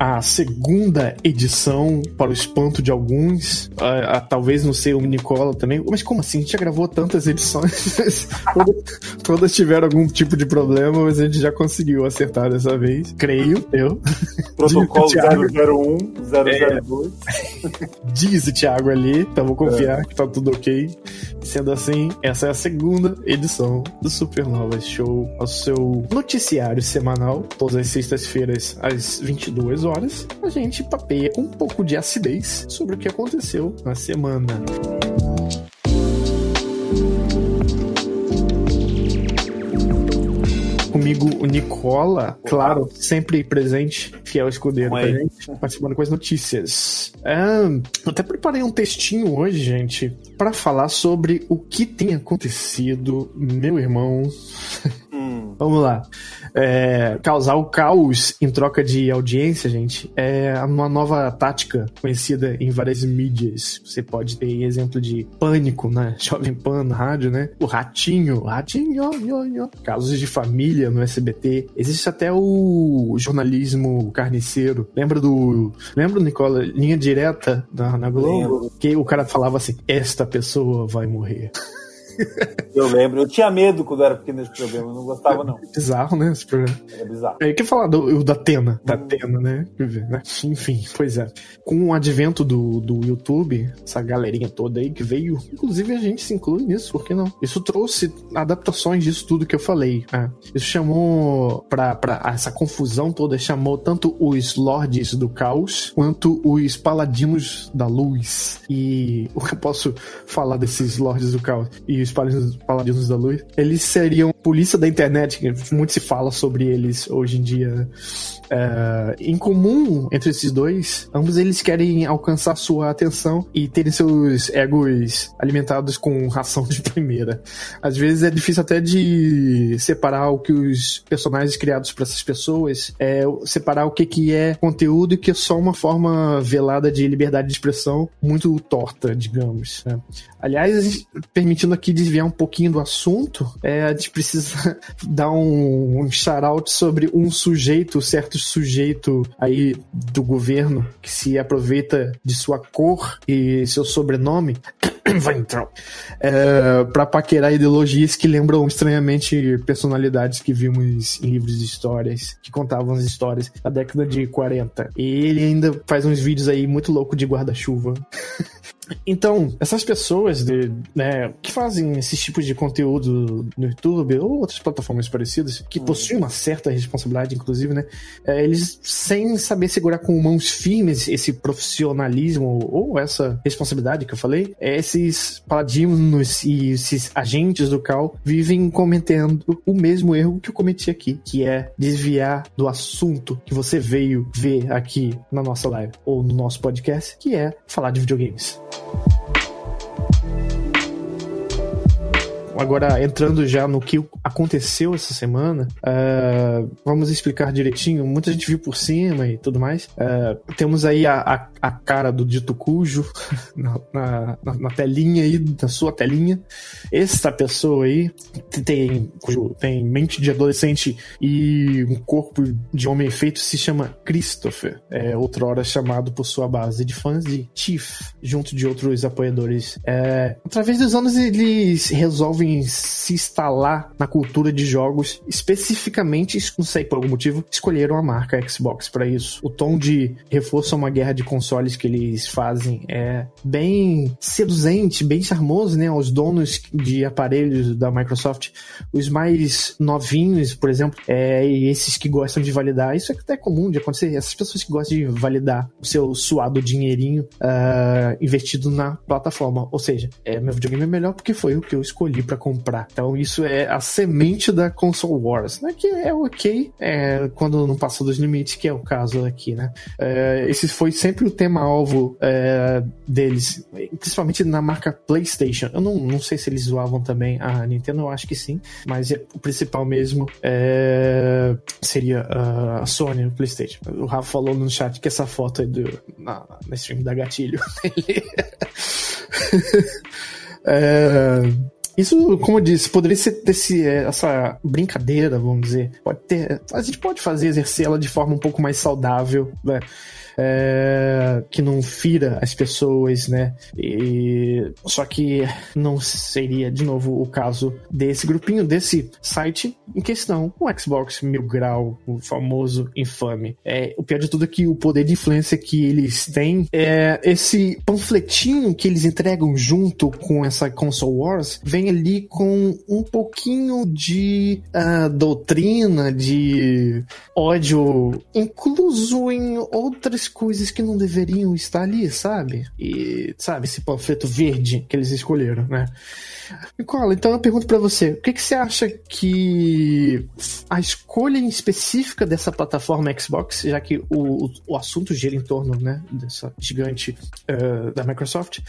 à segunda edição, para o espanto de alguns. A, a, talvez não sei o Nicola também. Mas como assim? A gente já gravou tantas edições. todas, todas, tiveram algum tipo de problema, mas a gente já conseguiu acertar dessa vez. Creio, eu. Protocolo 001, 002. É. Diz o Thiago ali, então vou confiar é. que tá tudo ok. Sendo assim, essa é a segunda edição do Supernova Show, o seu noticiário semanal, todas as sextas-feiras às 22 horas. A gente papeia um pouco de acidez sobre o que aconteceu na semana. comigo o Nicola, claro, sempre presente, fiel escudeiro pra gente, participando com as notícias. Até preparei um textinho hoje, gente, para falar sobre o que tem acontecido, meu irmão. Hum. Vamos lá é, causar o caos em troca de audiência, gente, é uma nova tática conhecida em várias mídias. Você pode ter exemplo de Pânico, né? Jovem Pan na rádio, né? O Ratinho, Ratinho, yo, yo. casos de família no SBT. Existe até o jornalismo carniceiro. Lembra do. Lembra, Nicola? Linha direta na, na Globo? Que o cara falava assim: esta pessoa vai morrer. Eu lembro. Eu tinha medo quando era pequeno desse programa. Eu não gostava, não. É bizarro, né? Esse programa. É bizarro. É, quer falar do, da Tena. Da hum. Tena, né? né? Enfim, pois é. Com o advento do, do YouTube, essa galerinha toda aí que veio, inclusive a gente se inclui nisso, por que não? Isso trouxe adaptações disso tudo que eu falei. Né? Isso chamou pra, pra essa confusão toda, chamou tanto os Lords do Caos quanto os Paladinos da Luz. E o que eu posso falar desses Lords do Caos? E os os Paladinos da Luz, eles seriam polícia da internet, muito se fala sobre eles hoje em dia. É, em comum entre esses dois, ambos eles querem alcançar sua atenção e terem seus egos alimentados com ração de primeira. Às vezes é difícil até de separar o que os personagens criados para essas pessoas, é, separar o que, que é conteúdo e que é só uma forma velada de liberdade de expressão muito torta, digamos. Né? Aliás, permitindo aqui desviar um pouquinho do assunto, é, a gente precisa dar um, um shout-out sobre um sujeito, certo sujeito aí do governo que se aproveita de sua cor e seu sobrenome entrar é, para paquerar ideologias que lembram estranhamente personalidades que vimos em livros de histórias que contavam as histórias da década de 40 e ele ainda faz uns vídeos aí muito louco de guarda-chuva Então, essas pessoas de, né, que fazem esses tipos de conteúdo no YouTube ou outras plataformas parecidas, que uhum. possuem uma certa responsabilidade, inclusive, né? É, eles, sem saber segurar com mãos firmes esse profissionalismo ou essa responsabilidade que eu falei, é, esses paladinos e esses agentes do Cal vivem cometendo o mesmo erro que eu cometi aqui, que é desviar do assunto que você veio ver aqui na nossa live ou no nosso podcast, que é falar de videogames. Agora, entrando já no que aconteceu essa semana, uh, vamos explicar direitinho. Muita gente viu por cima e tudo mais. Uh, temos aí a, a, a, cara do dito cujo na, na, na, telinha aí, da sua telinha. Esta pessoa aí tem, tem mente de adolescente e um corpo de homem feito se chama Christopher. É outrora chamado por sua base de fãs de Chief, junto de outros apoiadores. É, através dos anos, eles resolvem se instalar na cultura de jogos, especificamente, não sei por algum motivo, escolheram a marca Xbox para isso. O tom de reforço a uma guerra de consoles que eles fazem é bem seduzente, bem charmoso, né? Aos donos de aparelhos da Microsoft, os mais novinhos, por exemplo, é, e esses que gostam de validar. Isso é até comum de acontecer. Essas pessoas que gostam de validar o seu suado dinheirinho uh, investido na plataforma. Ou seja, é, meu videogame é melhor porque foi o que eu escolhi para comprar. Então isso é a semente da console wars, né? Que é ok é, quando não passa dos limites, que é o caso aqui, né? É, esse foi sempre o tema alvo é, deles, principalmente na marca PlayStation. Eu não, não sei se eles zoavam também a Nintendo, eu acho que sim, mas é, o principal mesmo é, seria a Sony, o PlayStation. O Rafa falou no chat que essa foto é do, na, na stream da Gatilho. é, isso, como eu disse, poderia ser esse, essa brincadeira, vamos dizer. Pode ter, a gente pode fazer, exercer ela de forma um pouco mais saudável, né? é, que não fira as pessoas, né? E, só que não seria, de novo, o caso desse grupinho, desse site em questão, o Xbox Mil Grau, o famoso infame. É, o pior de tudo é que o poder de influência que eles têm é esse panfletinho que eles entregam junto com essa Console Wars vem ali com um pouquinho de uh, doutrina, de ódio, incluso em outras coisas que não deveriam estar ali, sabe? E, sabe, esse panfleto verde que eles escolheram, né? Nicola, então eu pergunto para você, o que, que você acha que a escolha específica dessa plataforma Xbox, já que o, o, o assunto gira em torno, né, dessa gigante uh, da Microsoft,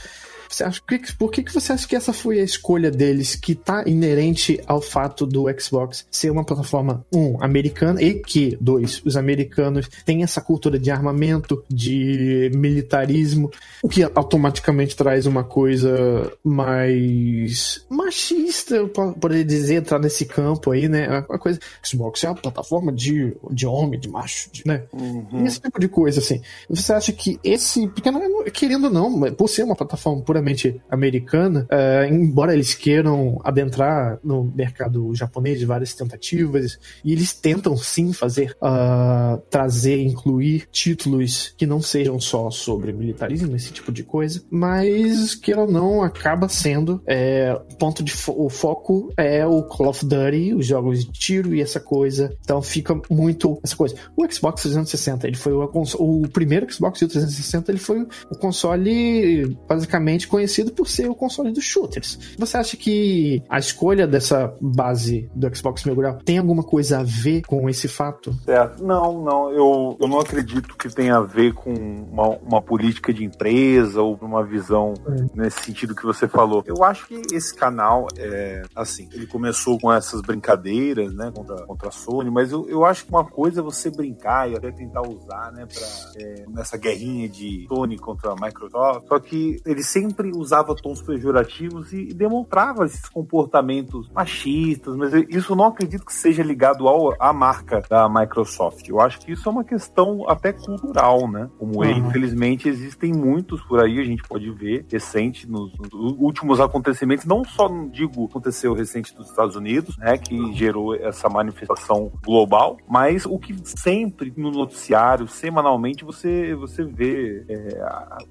você acha, por que, que você acha que essa foi a escolha deles que tá inerente ao fato do Xbox ser uma plataforma, um, americana e que, dois, os americanos têm essa cultura de armamento, de militarismo, o que automaticamente traz uma coisa mais machista, eu poderia dizer, entrar nesse campo aí, né? Uma coisa, Xbox é uma plataforma de, de homem, de macho, de, né? Uhum. Esse tipo de coisa, assim. Você acha que esse, porque não, querendo ou não, por ser uma plataforma pura americana, uh, embora eles queiram adentrar no mercado japonês de várias tentativas, e eles tentam sim fazer, uh, trazer, incluir títulos que não sejam só sobre militarismo, esse tipo de coisa, mas queira ou não, acaba sendo é, ponto de fo o foco é o Call of Duty, os jogos de tiro e essa coisa. Então fica muito essa coisa. O Xbox 360, ele foi o, o primeiro Xbox 360, ele foi o console basicamente conhecido por ser o console dos shooters. Você acha que a escolha dessa base do Xbox Mil Grau tem alguma coisa a ver com esse fato? Certo. Não, não. Eu, eu não acredito que tenha a ver com uma, uma política de empresa ou uma visão é. nesse sentido que você falou. Eu acho que esse canal, é, assim, ele começou com essas brincadeiras, né, contra, contra a Sony, mas eu, eu acho que uma coisa é você brincar e até tentar usar, né, pra, é, nessa guerrinha de Sony contra a Microsoft, só que ele sempre sempre usava tons pejorativos e, e demonstrava esses comportamentos machistas, mas isso não acredito que seja ligado ao, à marca da Microsoft. Eu acho que isso é uma questão até cultural, né? Como uhum. infelizmente existem muitos por aí, a gente pode ver recente nos, nos últimos acontecimentos, não só digo aconteceu recente nos Estados Unidos, né, que gerou essa manifestação global, mas o que sempre no noticiário, semanalmente você você vê é,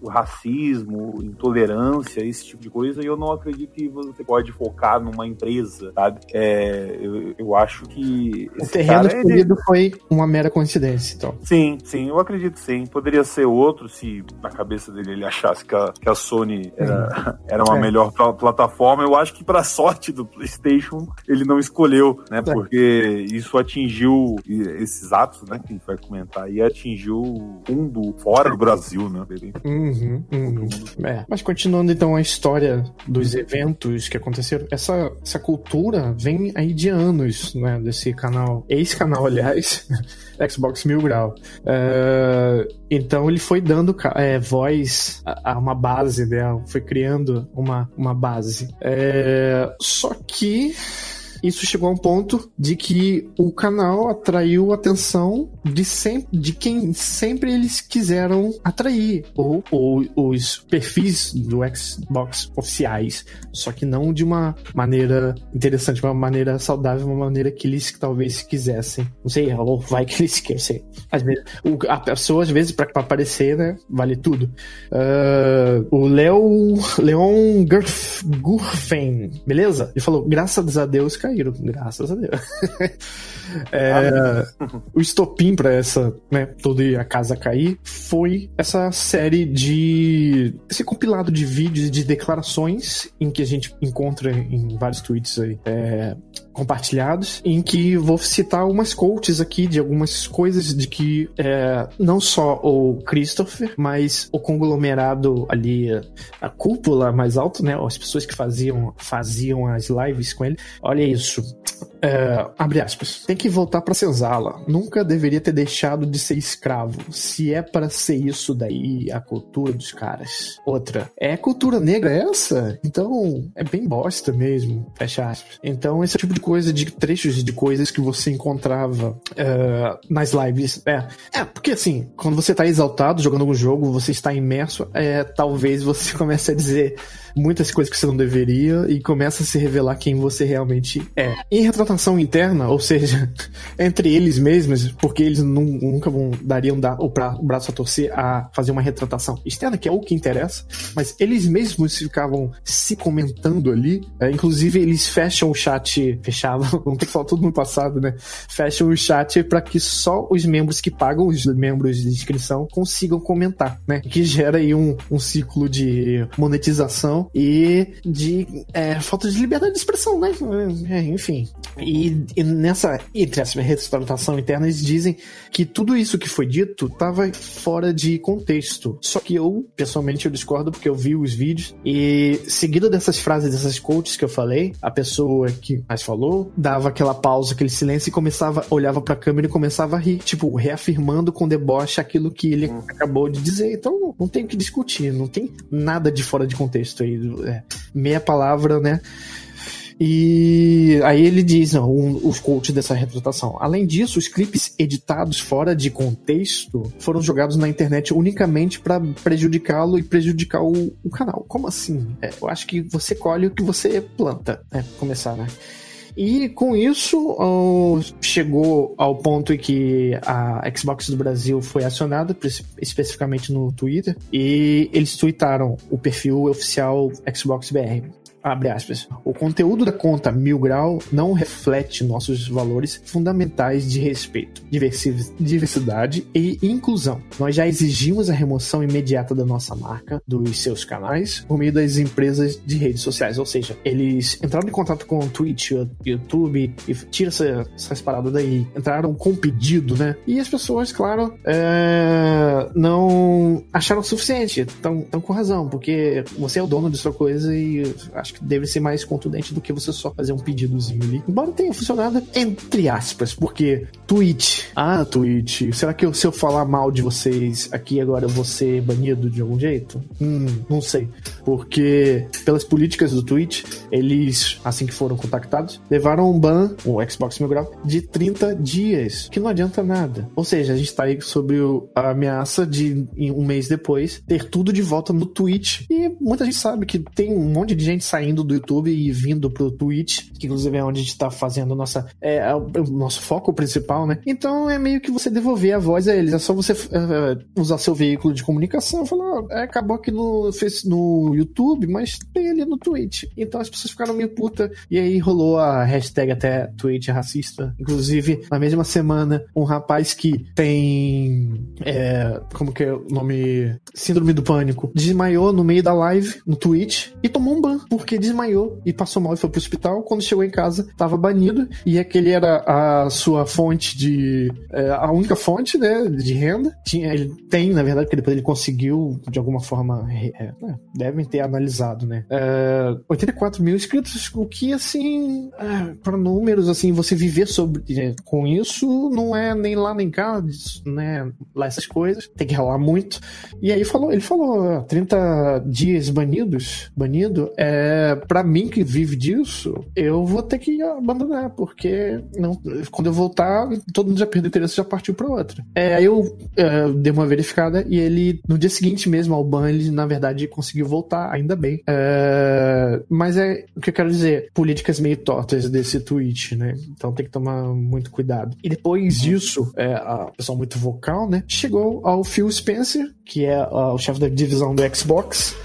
o racismo, intolerância intolerância, esse tipo de coisa, e eu não acredito que você pode focar numa empresa, sabe? É, eu, eu acho que. O terreno escolhido é... foi uma mera coincidência, então. Sim, sim, eu acredito sim. Poderia ser outro se na cabeça dele ele achasse que a, que a Sony era, hum. era uma é. melhor pl plataforma. Eu acho que, para sorte do PlayStation, ele não escolheu, né? É. Porque isso atingiu esses atos, né? Que a gente vai comentar, e atingiu o mundo fora do Brasil, né? Uhum, uhum. É, mas continua continuando então a história dos eventos que aconteceram, essa, essa cultura vem aí de anos, né, desse canal, esse canal, aliás, Xbox Mil Grau. É, então ele foi dando é, voz a, a, uma base foi criando uma, uma base. É, só que isso chegou a um ponto de que o canal atraiu a atenção de, sempre, de quem sempre eles quiseram atrair, ou, ou os perfis do Xbox oficiais, só que não de uma maneira interessante, uma maneira saudável, uma maneira que eles talvez quisessem. Não sei, ou vai que eles querem. Às vezes, o, a pessoa, às vezes, pra aparecer, né, vale tudo. Uh, o Leo, Leon Gurfen, beleza? Ele falou, graças a Deus, cara, caíram, graças a Deus. é, o estopim para essa, né, toda a casa cair foi essa série de esse compilado de vídeos de declarações em que a gente encontra em vários tweets aí, é, compartilhados, em que vou citar umas quotes aqui de algumas coisas de que é, não só o Christopher, mas o conglomerado ali, a cúpula mais alto, né, as pessoas que faziam, faziam as lives com ele. Olha isso. É, abre aspas. Tem que voltar pra senzala. Nunca deveria ter deixado de ser escravo. Se é para ser isso daí, a cultura dos caras. Outra. É cultura negra essa? Então, é bem bosta mesmo. Fecha aspas. Então, esse tipo de coisa, de trechos de coisas que você encontrava uh, nas lives. É. é, porque assim, quando você tá exaltado jogando algum jogo, você está imerso, é, talvez você comece a dizer muitas coisas que você não deveria e começa a se revelar quem você realmente é. Em retratação interna, ou seja, entre eles mesmos, porque eles nunca vão dariam dar o, pra, o braço a torcer a fazer uma retratação externa, que é o que interessa, mas eles mesmos ficavam se comentando ali, é, inclusive eles fecham o chat, fechavam, vamos ter que falar tudo no passado, né? Fecham o chat para que só os membros que pagam, os membros de inscrição, consigam comentar, né? Que gera aí um, um ciclo de monetização e de é, falta de liberdade de expressão, né? É, enfim. E, e, nessa, entre essa restauração interna, eles dizem que tudo isso que foi dito estava fora de contexto. Só que eu, pessoalmente, eu discordo porque eu vi os vídeos e, seguido dessas frases, dessas quotes que eu falei, a pessoa que mais falou dava aquela pausa, aquele silêncio e começava, olhava pra câmera e começava a rir, tipo, reafirmando com deboche aquilo que ele acabou de dizer. Então, não tem o que discutir, não tem nada de fora de contexto é, meia palavra, né? E aí ele diz, não, um, os coaches dessa retratação. Além disso, os clipes editados fora de contexto foram jogados na internet unicamente para prejudicá-lo e prejudicar o, o, canal. Como assim? É, eu acho que você colhe o que você planta. É, começar, né? E com isso, uh, chegou ao ponto em que a Xbox do Brasil foi acionada, especificamente no Twitter, e eles tweetaram o perfil oficial Xbox BR abre aspas, o conteúdo da conta Mil Grau não reflete nossos valores fundamentais de respeito, diversidade e inclusão. Nós já exigimos a remoção imediata da nossa marca dos seus canais por meio das empresas de redes sociais, ou seja, eles entraram em contato com o Twitch, YouTube e tira essa, essas paradas daí, entraram com pedido, né? E as pessoas, claro, é, não acharam o suficiente, estão com razão, porque você é o dono de sua coisa e acho acho que deve ser mais contundente do que você só fazer um pedidozinho ali. Embora tenha funcionado entre aspas, porque Twitch, ah, Twitch, será que eu, se eu falar mal de vocês aqui agora eu vou ser banido de algum jeito? Hum, não sei. Porque pelas políticas do Twitch, eles, assim que foram contactados, levaram um ban, o Xbox Mil Grau, de 30 dias, que não adianta nada. Ou seja, a gente tá aí sobre a ameaça de, um mês depois, ter tudo de volta no Twitch. E muita gente sabe que tem um monte de gente saindo do YouTube e vindo pro Twitch, que inclusive é onde a gente tá fazendo nossa, é, é o nosso foco principal, né? Então é meio que você devolver a voz a eles. É só você é, usar seu veículo de comunicação, falar, é, acabou aqui no, fez YouTube, mas tem ali no Twitch. Então as pessoas ficaram meio puta e aí rolou a hashtag até Twitch racista. Inclusive, na mesma semana, um rapaz que tem é, como que é o nome? Síndrome do pânico. Desmaiou no meio da live no Twitch e tomou um ban. Porque desmaiou e passou mal e foi pro hospital. Quando chegou em casa, tava banido e aquele era a sua fonte de. É, a única fonte, né, de renda. Tinha, ele tem, na verdade, porque depois ele conseguiu, de alguma forma, é, né, devem ter analisado, né? É, 84 mil inscritos, o que, assim, é, para números, assim, você viver sobre, é, com isso não é nem lá nem cá, né? Lá essas coisas, tem que ralar muito. E aí falou, ele falou, 30 dias banidos, banido, é para mim que vive disso, eu vou ter que abandonar, porque não, quando eu voltar, todo mundo já perdeu interesse já partiu para outra. É, aí eu é, dei uma verificada e ele, no dia seguinte mesmo ao ban, ele na verdade conseguiu voltar, ainda bem. É, mas é o que eu quero dizer, políticas meio tortas desse tweet, né? Então tem que tomar muito cuidado. E depois uhum. disso, é, a pessoa muito vocal, né? Chegou ao Phil Spencer, que é uh, o chefe da divisão do Xbox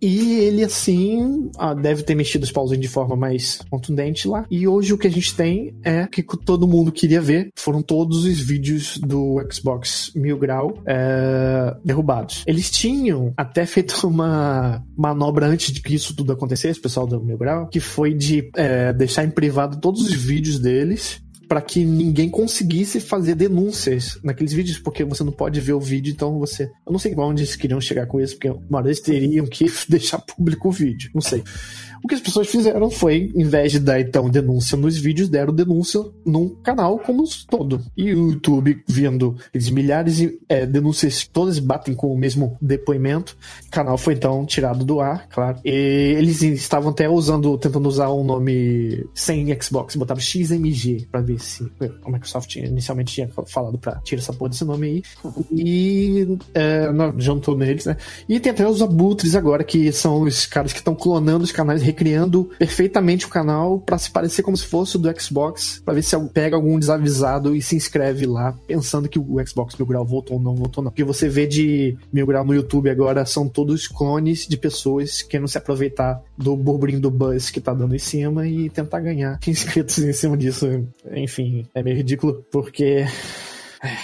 e ele, assim, ah, deve ter mexido os pauzinhos de forma mais contundente lá. E hoje o que a gente tem é que todo mundo queria ver foram todos os vídeos do Xbox Mil Grau é, derrubados. Eles tinham até feito uma manobra antes de que isso tudo acontecesse, o pessoal do Mil Grau, que foi de é, deixar em privado todos os vídeos deles para que ninguém conseguisse fazer denúncias naqueles vídeos, porque você não pode ver o vídeo, então você. Eu não sei onde eles queriam chegar com isso, porque uma vez teriam que deixar público o vídeo. Não sei. O que as pessoas fizeram foi, em vez de dar então denúncia nos vídeos, deram denúncia num canal como um todo. E o YouTube, vendo eles milhares de é, denúncias, todas batem com o mesmo depoimento, o canal foi então tirado do ar, claro. E eles estavam até usando, tentando usar um nome sem Xbox, botaram XMG para ver se a Microsoft inicialmente tinha falado para tirar essa porra desse nome aí. E é, não, neles, né? E tem até os abutres agora, que são os caras que estão clonando os canais recriando perfeitamente o canal para se parecer como se fosse do Xbox, para ver se pega algum desavisado e se inscreve lá, pensando que o Xbox Mil Grau voltou ou não voltou não. Porque você vê de Mil Grau no YouTube agora são todos clones de pessoas que não se aproveitar do burburinho do buzz que tá dando em cima e tentar ganhar inscritos em cima disso. Enfim, é meio ridículo porque é.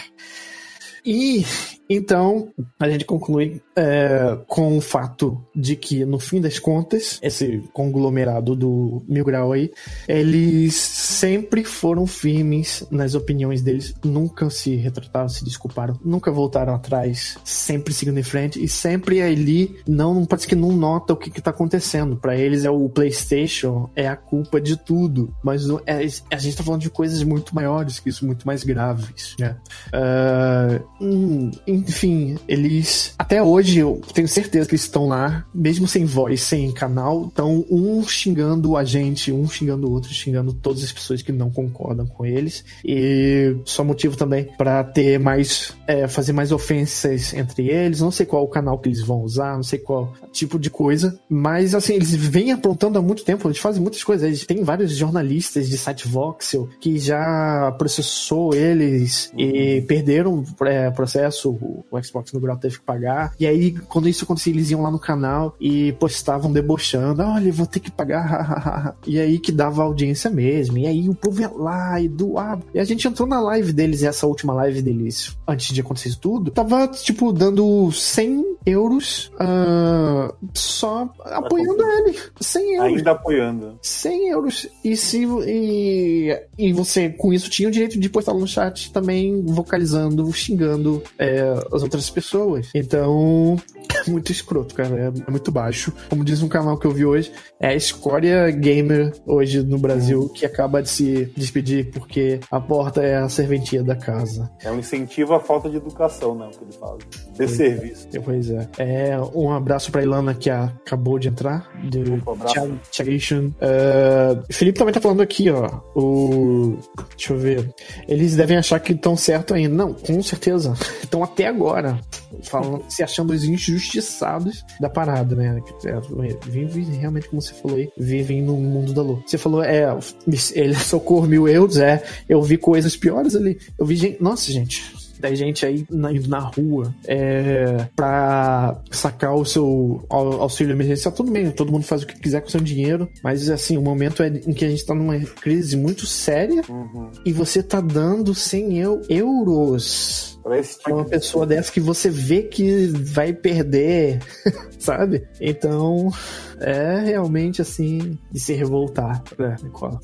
e então, a gente conclui é, com o fato de que, no fim das contas, esse conglomerado do Mil Grau aí, eles sempre foram firmes nas opiniões deles, nunca se retrataram, se desculparam, nunca voltaram atrás, sempre seguindo em frente e sempre ali não parece que não nota o que, que tá acontecendo. Para eles é o PlayStation, é a culpa de tudo, mas é, a gente tá falando de coisas muito maiores que isso, muito mais graves, né? Uh, enfim, eles até hoje eu tenho certeza que eles estão lá, mesmo sem voz, sem canal, estão um xingando a gente, um xingando o outro, xingando todas as pessoas que não concordam com eles. E só motivo também para ter mais, é, fazer mais ofensas entre eles. Não sei qual o canal que eles vão usar, não sei qual tipo de coisa, mas assim, eles vêm aprontando há muito tempo, eles fazem muitas coisas. Eles têm vários jornalistas de site Voxel que já processou eles e perderam é, processo o Xbox no Grau teve que pagar. E aí, quando isso acontecia, eles iam lá no canal e postavam debochando: olha, vou ter que pagar. e aí que dava audiência mesmo. E aí o povo ia lá e doava. E a gente entrou na live deles, essa última live deles, antes de acontecer isso tudo, tava, tipo, dando 100 euros uh, só apoiando ele. 100 euros. Ainda apoiando. 100 euros. E se. E, e você, com isso, tinha o direito de postar no chat também vocalizando, xingando é, as outras pessoas. Então, é muito escroto, cara. É muito baixo. Como diz um canal que eu vi hoje, é a escória gamer hoje no Brasil que acaba de se despedir porque a porta é a serventia da casa. É um incentivo à falta de educação, né? O que ele fala. De serviço. É, pois é. é. Um abraço pra Ilana que acabou de entrar. Do Chagation. Uh, Felipe também tá falando aqui, ó. O. Deixa eu ver. Eles devem achar que estão certo ainda. Não, com certeza. Estão até agora. Falando, se achando os injustiçados da parada, né? É, vivem realmente, como você falou aí, vivem no mundo da lua. Você falou, é, ele socorro mil euros, é. Eu vi coisas piores ali. Eu vi gente. Nossa, gente da gente aí na, na rua é, pra sacar o seu auxílio emergencial, tudo bem, todo mundo faz o que quiser com o seu dinheiro, mas assim, o momento é em que a gente tá numa crise muito séria uhum. e você tá dando 100 euros Tipo uma pessoa de... dessa que você vê que vai perder, sabe? Então, é realmente assim de se revoltar, né,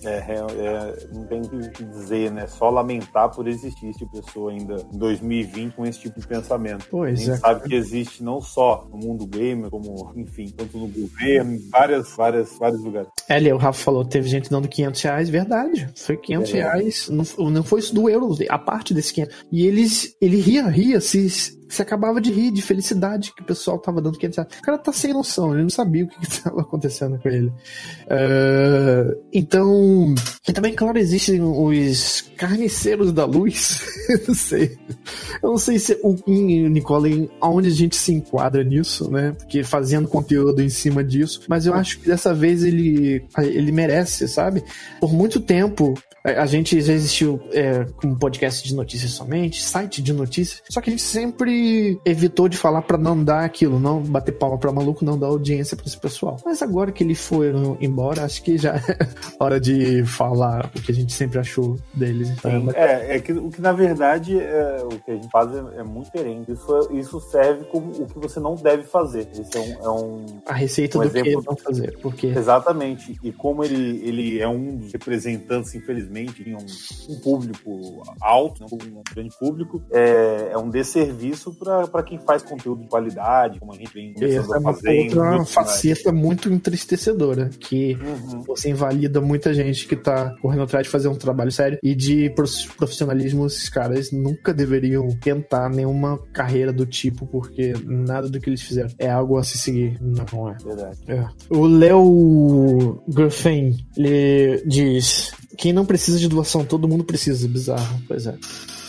É, é, não tem o que dizer, né? Só lamentar por existir esse tipo de pessoa ainda em 2020 com esse tipo de pensamento. Pois a gente é. sabe que existe não só no mundo gamer, como, enfim, tanto no governo, em várias, várias, vários lugares. É, ali, o Rafa falou, teve gente dando 500 reais, verdade. Foi 500 é. reais, não, não foi isso do euro, a parte desse 500. E eles, ele ria, ria, se, se acabava de rir de felicidade que o pessoal tava dando 500 reais. O cara tá sem noção, ele não sabia o que estava acontecendo com ele. Uh, então, e também, claro, existem os carniceiros da luz. não sei. Eu não sei se o Nicole, aonde a gente se enquadra nisso, né? Porque fazendo conteúdo em cima disso. Mas eu acho que dessa vez ele, ele merece, sabe? Por muito tempo, a gente já existiu é, com podcast de notícias somente, site de notícias, só que a gente sempre evitou de falar para não dar aquilo, não bater palma pra maluco, não dar audiência pra esse pessoal. Mas agora que eles foram embora, acho que já é hora de falar o que a gente sempre achou deles. Sim, é, é que o que na verdade é, o que a gente faz é, é muito diferente. Isso, isso serve como o que você não deve fazer. Esse é um, é um a receita um do exemplo... que não fazer. Porque... Exatamente. E como ele, ele é um dos representantes, infelizmente, em um, um público alto, né, um grande público, é, é um desserviço para quem faz conteúdo de qualidade, como a gente vem começando a fazer. É uma faceta muito entristecedora, que uhum. você invalida muita gente que tá correndo atrás de fazer um trabalho sério e de profissionalismo, esses caras nunca deveriam tentar nenhuma carreira do tipo, porque nada do que eles fizeram é algo a se seguir. Não é. Verdade. É. O Léo Griffin, ele diz: quem não precisa de doação, todo mundo precisa. Bizarro. Pois é.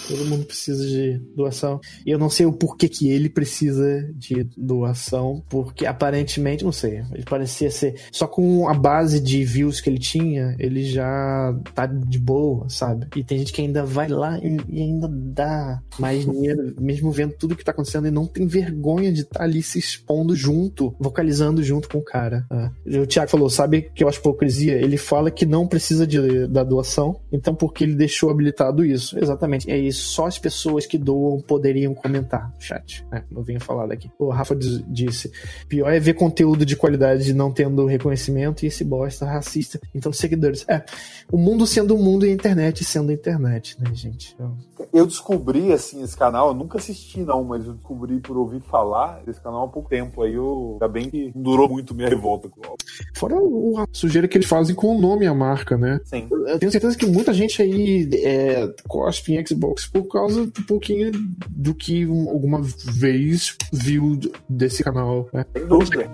Todo mundo precisa de doação. E eu não sei o porquê que ele precisa de doação, porque aparentemente, não sei, ele parecia ser. Só com a base de views que ele tinha, ele já tá de boa, sabe? E tem gente que ainda vai lá e, e ainda dá mais dinheiro, mesmo vendo tudo que tá acontecendo, e não tem vergonha de estar tá ali se expondo junto, vocalizando junto com o cara. É. O Thiago falou, sabe que eu acho hipocrisia? Ele fala que não precisa de, da doação, então por que ele deixou habilitado isso? Exatamente, é isso só as pessoas que doam poderiam comentar no chat. Né? Eu venho falar daqui. O Rafa disse: pior é ver conteúdo de qualidade não tendo reconhecimento e esse bosta racista. Então, seguidores. É, o mundo sendo o mundo e a internet sendo a internet, né, gente? Eu, eu descobri, assim, esse canal, eu nunca assisti, não, mas eu descobri por ouvir falar desse canal há pouco tempo. Aí eu. Ainda bem que durou muito minha revolta com o Fora o, a sujeira que eles fazem com o nome e a marca, né? Sim. Eu tenho certeza que muita gente aí é, cospe em Xbox por causa um pouquinho do que alguma vez viu desse canal. Né? Sem dúvida.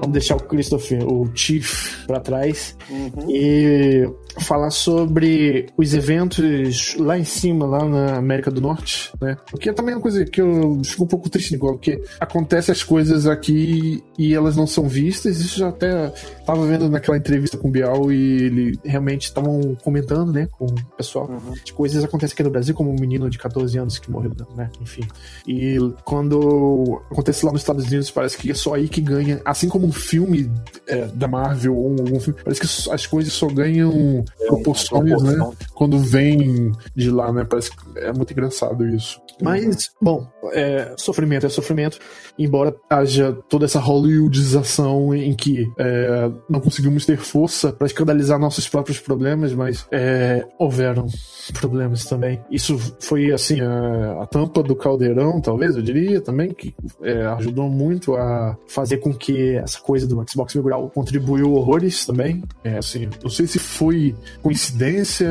Vamos deixar o Christopher, o Chief, para trás. Uhum. E falar sobre os eventos lá em cima, lá na América do Norte, né? Porque é também uma coisa que eu fico um pouco triste, igual, porque acontece as coisas aqui e elas não são vistas. Isso já até tava vendo naquela entrevista com o Bial e ele realmente estavam comentando, né, com o pessoal, uhum. de coisas acontecem aqui no Brasil, como um menino de 14 anos que morreu, né? Enfim. E quando acontece lá nos Estados Unidos, parece que é só aí que ganha, assim como um filme é, da Marvel ou algum filme, parece que as coisas só ganham proporções, né? Quando vem de lá, né? Parece que é muito engraçado isso. Mas, bom, é, sofrimento é sofrimento, embora haja toda essa Hollywoodização em que é, não conseguimos ter força para escandalizar nossos próprios problemas, mas é, houveram problemas também. Isso foi, assim, a, a, tampa do caldeirão, talvez, eu diria também, que é, ajudou muito a fazer com que essa coisa do Xbox Mil Grau contribuiu horrores também. É, assim, não sei se foi coincidência,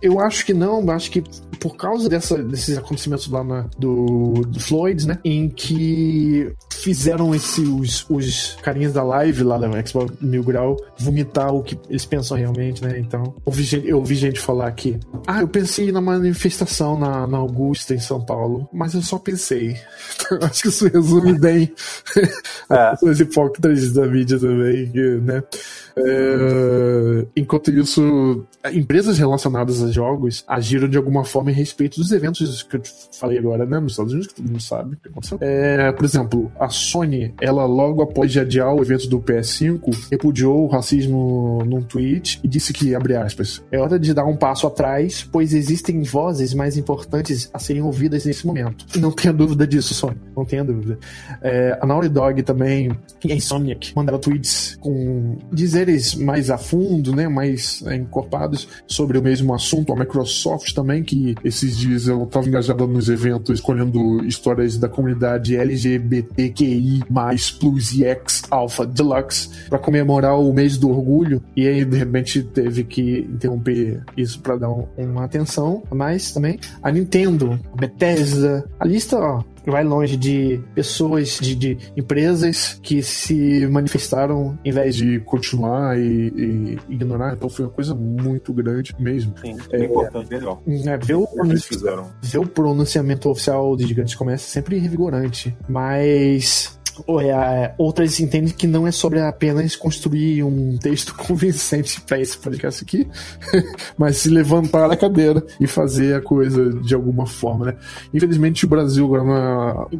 eu acho que não, acho que por causa dessa, desses acontecimentos lá na, do, do Floyd, né, em que fizeram esses os, os carinhas da live lá da Xbox Mil Grau vomitar o que eles pensam realmente, né, então eu ouvi gente, eu ouvi gente falar que, ah, eu pensei na manifestação na, na Augusta, em São Paulo, mas eu só pensei. Acho que isso resume bem as é. pessoas hipócritas da mídia também, né? É, enquanto isso, empresas relacionadas a jogos agiram de alguma forma em respeito dos eventos que eu falei agora, né? Nos Estados Unidos, que todo mundo sabe o que aconteceu. É, por exemplo, a Sony, ela logo após adiar o evento do PS5, repudiou o racismo num tweet e disse que, abre aspas, é hora de dar um passo atrás, pois existem vozes mais importantes a serem ouvidas nesse momento. Não tenha dúvida disso, Sony. Não tenha dúvida. É, a Naughty Dog também e a Insomniac mandaram tweets com dizer mais a fundo, né, mais é, encorpados sobre o mesmo assunto. A Microsoft também, que esses dias eu estava engajada nos eventos escolhendo histórias da comunidade LGBTQI+, Plus e X Alpha Deluxe para comemorar o mês do orgulho e aí de repente teve que interromper isso para dar uma atenção a mais também. A Nintendo, a Bethesda, a lista, ó, vai longe de pessoas, de, de empresas que se manifestaram em vez de continuar e, e, ignorar. Então foi uma coisa muito grande mesmo. Sim, é, importante, legal. É, ver, o, ver o pronunciamento oficial de gigantes comércio é sempre revigorante, mas é, outras entendem que não é sobre apenas construir um texto convincente para esse podcast aqui, mas se levantar da cadeira e fazer a coisa de alguma forma, né? Infelizmente o Brasil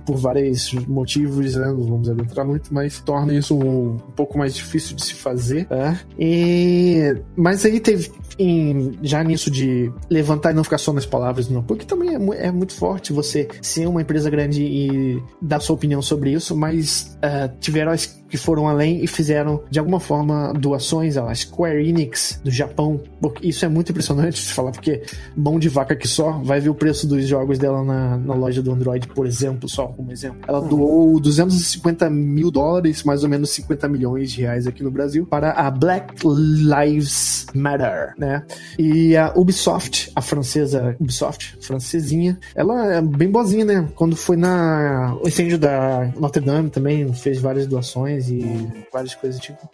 por vários motivos, né, não vamos adentrar muito, mas torna isso um, um pouco mais difícil de se fazer, né? E, mas aí teve em, já nisso de levantar e não ficar só nas palavras, não, porque também é, é muito forte você ser uma empresa grande e dar sua opinião sobre isso, mas uh, tiveram as que foram além e fizeram de alguma forma doações à Square Enix do Japão. Porque isso é muito impressionante se falar, porque mão de vaca que só vai ver o preço dos jogos dela na, na loja do Android, por exemplo, só como exemplo. Ela uhum. doou 250 mil dólares, mais ou menos 50 milhões de reais aqui no Brasil, para a Black Lives Matter, né? E a Ubisoft, a francesa Ubisoft, francesinha, ela é bem boazinha, né? Quando foi na o incêndio da Notre Dame também fez várias doações e várias coisas tipo.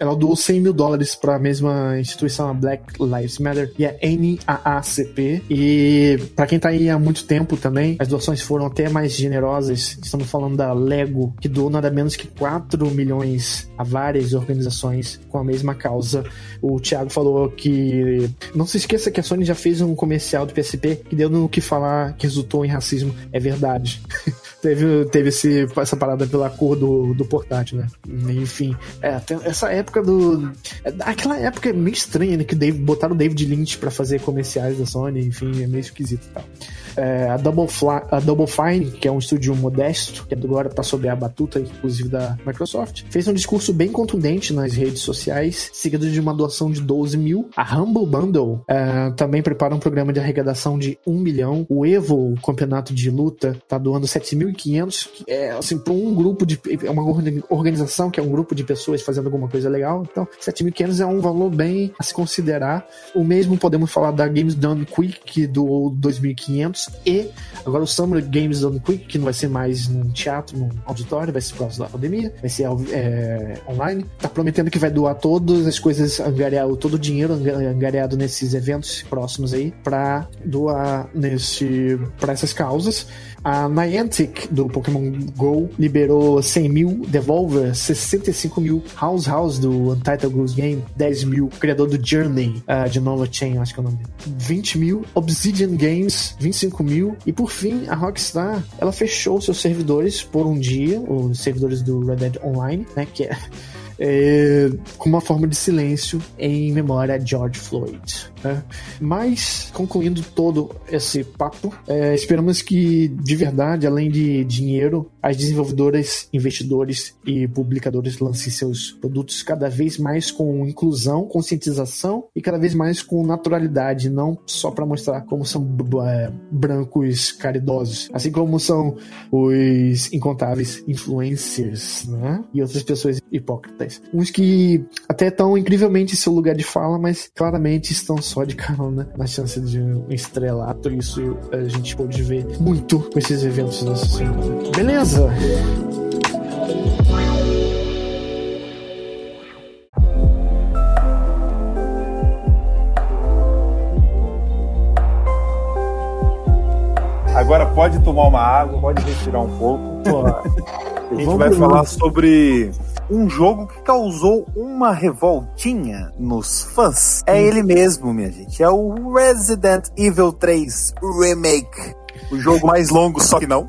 Ela doou 100 mil dólares para a mesma instituição, a Black Lives Matter, e a NAACP. E para quem tá aí há muito tempo também, as doações foram até mais generosas. Estamos falando da Lego, que doou nada menos que 4 milhões a várias organizações com a mesma causa. O Thiago falou que. Não se esqueça que a Sony já fez um comercial do PSP que deu no que falar que resultou em racismo. É verdade. teve teve esse, essa parada pela cor do, do portátil, né? Enfim, é, essa época do. Aquela época é meio estranha, né? Que Dave, botaram o David Lynch para fazer comerciais da Sony, enfim, é meio esquisito e tal. É, a, Double Fly, a Double Fine, que é um estúdio modesto, que agora está sob a batuta, inclusive, da Microsoft, fez um discurso bem contundente nas redes sociais, seguido de uma doação de 12 mil. A Humble Bundle é, também prepara um programa de arrecadação de 1 milhão. O Evo, o campeonato de luta, está doando 7.500. É, assim, para um grupo de. É uma organização que é um grupo de pessoas fazendo alguma coisa legal. Então, 7.500 é um valor bem a se considerar. O mesmo podemos falar da Games Done Quick, que doou 2.500 e agora o Summer Games Done Quick, que não vai ser mais num teatro, num auditório, vai ser por causa da pandemia, vai ser é, online. Tá prometendo que vai doar todas as coisas, angariar, todo o dinheiro angariado nesses eventos próximos aí, para doar nesse, para essas causas. A Niantic, do Pokémon GO, liberou 100 mil, Devolver 65 mil, House House, do Untitled Goose Game, 10 mil, criador do Journey, uh, de Nova Chain, acho que é o nome dele, 20 mil, Obsidian Games, 25 mil, e por fim, a Rockstar, ela fechou seus servidores por um dia, os servidores do Red Dead Online, né, que é é, com uma forma de silêncio em memória a George Floyd. Né? Mas, concluindo todo esse papo, é, esperamos que, de verdade, além de dinheiro, as desenvolvedoras, investidores e publicadores lancem seus produtos cada vez mais com inclusão, conscientização e cada vez mais com naturalidade, não só para mostrar como são é, brancos caridosos, assim como são os incontáveis influencers né? e outras pessoas hipócritas. Uns que até estão incrivelmente em seu lugar de fala, mas claramente estão só de carona na chance de um estrelato. Isso a gente pode ver muito com esses eventos nessa semana. Beleza? Agora pode tomar uma água, pode respirar um pouco. a gente vai falar sobre um jogo que causou uma revoltinha nos fãs. É ele mesmo, minha gente. É o Resident Evil 3 Remake. O jogo mais longo, só que não.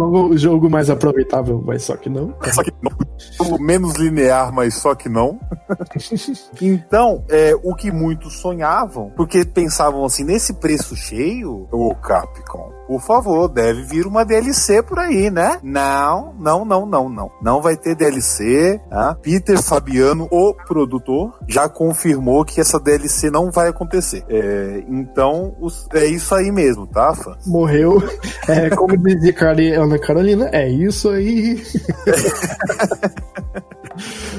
o jogo mais aproveitável, mas só que não. Só que não. O menos linear, mas só que não. então, é, o que muitos sonhavam, porque pensavam assim, nesse preço cheio, o Capcom, por favor, deve vir uma DLC por aí, né? Não, não, não, não, não. Não vai ter DLC. Tá? Peter Fabiano, o produtor, já confirmou que essa DLC não vai acontecer. É, então, os, é isso aí mesmo, tá, fã? Morreu. É, como dizia Ana Carolina, é isso aí.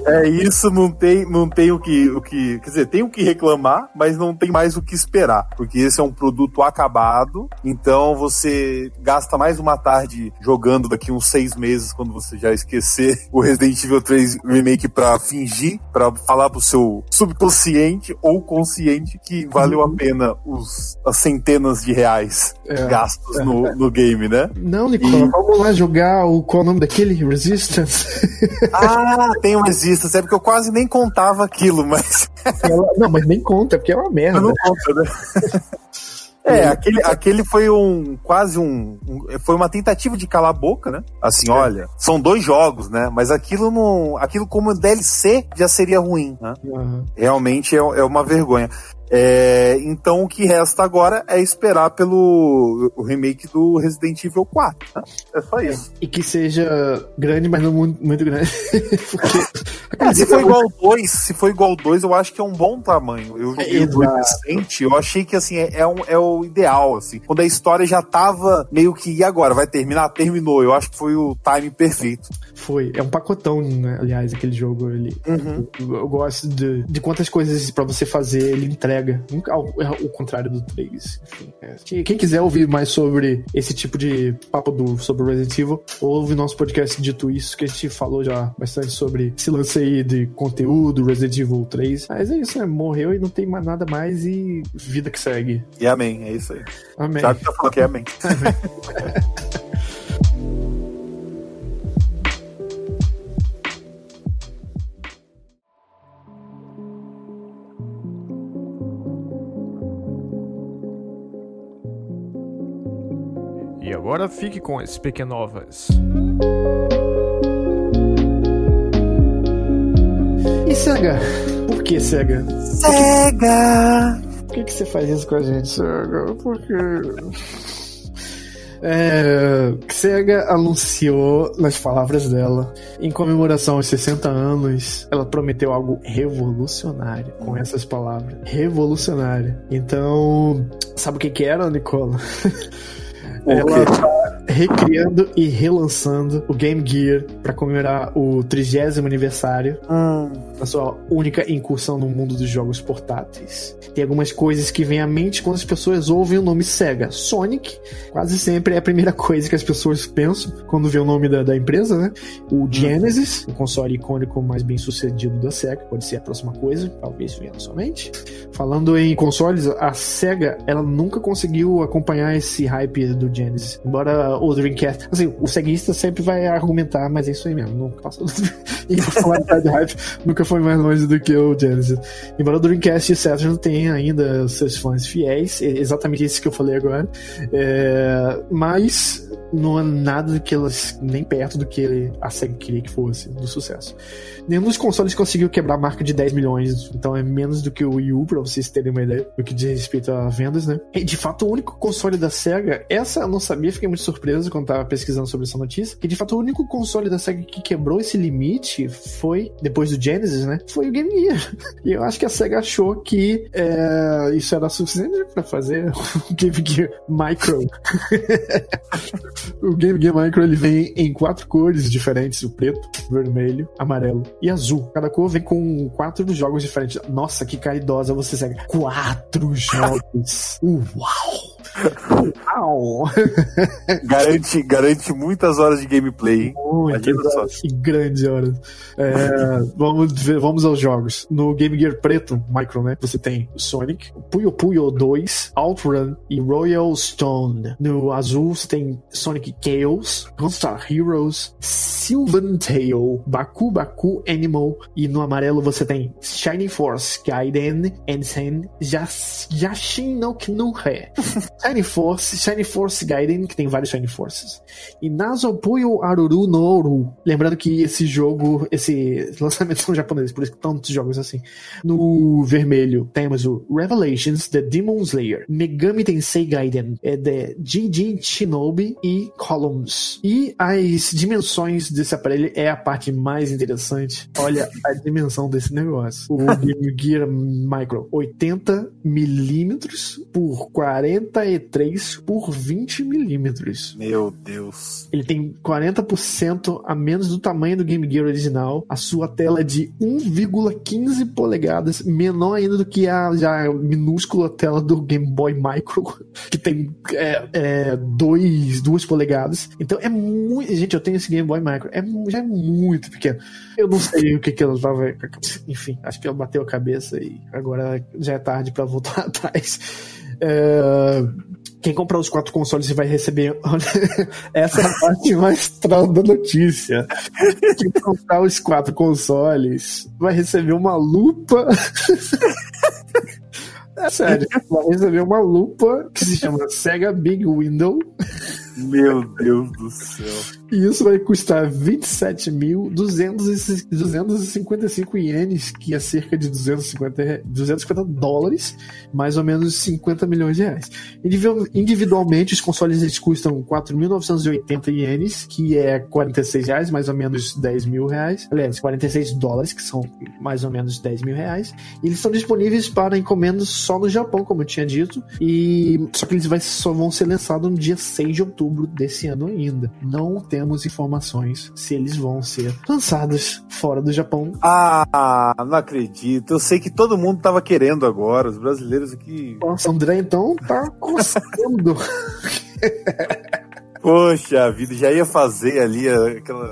É isso, não tem, não tem o que, o que. Quer dizer, tem o que reclamar, mas não tem mais o que esperar. Porque esse é um produto acabado. Então você gasta mais uma tarde jogando daqui uns seis meses, quando você já esquecer o Resident Evil 3 Remake pra fingir, pra falar pro seu subconsciente ou consciente que valeu a pena os, as centenas de reais é, gastos é, no, no game, né? Não, Nicola, e... vamos lá jogar o qual é o nome daquele? Resistance. Ah, tem o Resistance, é porque eu quase nem contava aquilo, mas. Ela, não, mas nem conta, porque é uma merda. Não conta, né? É, aquele, aquele foi um quase um, um, foi uma tentativa de calar a boca, né? Assim, é. olha, são dois jogos, né? Mas aquilo não, aquilo como DLC já seria ruim, né? Uhum. Realmente é, é uma vergonha. É, então o que resta agora é esperar pelo remake do Resident Evil 4. Né? É só é, isso. E que seja grande, mas não muito, muito grande. Porque, é, se for igual ao 2, se for igual ao 2, eu acho que é um bom tamanho. Eu joguei o recente, eu achei que assim, é, é, um, é o ideal, assim. Quando a história já tava meio que, e agora? Vai terminar? Terminou. Eu acho que foi o time perfeito. Foi. É um pacotão, né? aliás, aquele jogo ali. Uhum. Eu, eu, gosto de, de quantas coisas para você fazer ele entrega entrega. Nunca ao, ao contrário do 3. Enfim, é. Quem quiser ouvir mais sobre esse tipo de papo do, sobre Resident Evil, ouve nosso podcast Dito Isso, que a gente falou já bastante sobre esse lance aí de conteúdo, Resident Evil 3. Mas é isso, né? Morreu e não tem mais nada mais e vida que segue. E amém, é isso aí. Amém. Sabe que eu falo que é amém. amém. Agora fique com as pequenovas. E Sega? Por que Sega? Sega! Por que, que você faz isso com a gente, Sega? Por quê? É, Sega anunciou, nas palavras dela, em comemoração aos 60 anos, ela prometeu algo revolucionário com essas palavras. Revolucionário. Então, sabe o que, que era, Nicola? ela tá recriando e relançando o Game Gear para comemorar o 30 aniversário. Hum na sua única incursão no mundo dos jogos portáteis. Tem algumas coisas que vêm à mente quando as pessoas ouvem o nome Sega. Sonic, quase sempre é a primeira coisa que as pessoas pensam quando vê o nome da, da empresa, né? O Genesis, o console icônico mais bem sucedido da Sega, pode ser a próxima coisa, talvez venha somente. Falando em consoles, a Sega, ela nunca conseguiu acompanhar esse hype do Genesis. Embora o Dreamcast, assim, o ceguista sempre vai argumentar, mas é isso aí mesmo, nunca passou em popularidade hype, nunca foi mais longe do que o Genesis. Embora o Dreamcast e o Saturn tenham ainda seus fãs fiéis, é exatamente isso que eu falei agora, é, mas não é nada que elas nem perto do que a SEGA queria que fosse, do sucesso. Nenhum dos consoles conseguiu quebrar a marca de 10 milhões, então é menos do que o Wii U, pra vocês terem uma ideia do que diz respeito a vendas, né? E de fato, o único console da SEGA, essa eu não sabia, fiquei muito surpreso quando tava pesquisando sobre essa notícia, que de fato o único console da SEGA que quebrou esse limite foi, depois do Genesis, né? Foi o Game Gear. E eu acho que a SEGA achou que é, isso era suficiente para fazer o Game Gear Micro. o Game Gear Micro ele vem em quatro cores diferentes: o preto, vermelho, amarelo e azul. Cada cor vem com quatro jogos diferentes. Nossa, que caridosa você segue. Quatro jogos! Uau! Garante, garante muitas horas de gameplay. Muitas horas grandes horas. É, vamos, ver, vamos aos jogos. No Game Gear preto, Micro, né? Você tem Sonic, Puyo Puyo 2, Outrun e Royal Stone. No azul, você tem Sonic Chaos, Gunstar Heroes, Sylvan Tail, Baku Baku Animal. E no amarelo, você tem Shining Force, Gaiden, Ensen, Yashin no Kinuhe. Shiny Force, Shiny Force Gaiden, que tem vários Shiny Forces. E Nazopuyo Aruru Noru. Lembrando que esse jogo, esse lançamento são japoneses, por isso que tantos jogos assim. No vermelho temos o Revelations, The Demon Slayer, Megami Tensei Gaiden, é The GG Shinobi e Columns. E as dimensões desse aparelho é a parte mais interessante. Olha a dimensão desse negócio. O Game Gear Micro, 80 milímetros por 40 3 por 20 milímetros. Meu Deus. Ele tem 40% a menos do tamanho do Game Gear original. A sua tela é de 1,15 polegadas, menor ainda do que a já minúscula tela do Game Boy Micro, que tem é, é, dois, duas polegadas. Então é muito. Gente, eu tenho esse Game Boy Micro. É, já é muito pequeno. Eu não sei o que, que ela tava. Enfim, acho que ela bateu a cabeça e agora já é tarde para voltar atrás. É, quem comprar os quatro consoles vai receber. Essa é a parte mais troll da notícia. Quem comprar os quatro consoles vai receber uma lupa. É sério, vai receber uma lupa que se chama Sega Big Window. Meu Deus do céu. E isso vai custar 27.255 ienes, que é cerca de 250, 250 dólares, mais ou menos 50 milhões de reais. Individualmente, os consoles eles custam 4.980 ienes, que é 46 reais, mais ou menos 10 mil reais. Aliás, 46 dólares, que são mais ou menos 10 mil reais. E eles estão disponíveis para encomendas só no Japão, como eu tinha dito. E só que eles vai, só vão ser lançados no dia 6 de outubro desse ano ainda. Não tem temos informações se eles vão ser lançados fora do Japão. Ah, não acredito. Eu sei que todo mundo tava querendo agora, os brasileiros aqui. Nossa, André então tá coçando. Poxa vida, já ia fazer ali aquela,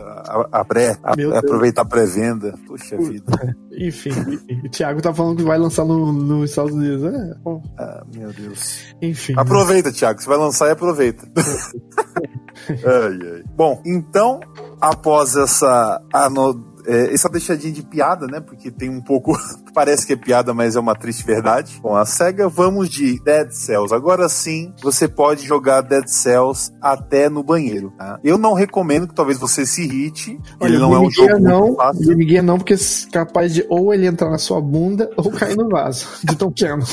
a, a pré, a, aproveitar a pré-venda. Poxa vida. Enfim, enfim, o Thiago tá falando que vai lançar no, nos Estados Unidos. É, bom. Ah, meu Deus. Enfim. Aproveita, Thiago. Você vai lançar e aproveita. ai, ai. Bom, então, após essa ano, é, essa deixadinha de piada, né? Porque tem um pouco. parece que é piada, mas é uma triste verdade. Com a SEGA, vamos de Dead Cells. Agora sim, você pode jogar Dead Cells até no banheiro. Tá? Eu não recomendo que talvez você se irrite. Olha, ele não é um jogo não, fácil. Guia não, porque é capaz de ou ele entrar na sua bunda ou cair no vaso. De tão pequeno.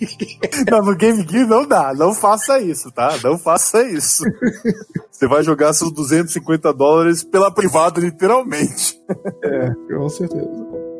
Não, no Game Gear não dá. Não faça isso, tá? Não faça isso. Você vai jogar seus 250 dólares pela privada, literalmente. É, com certeza.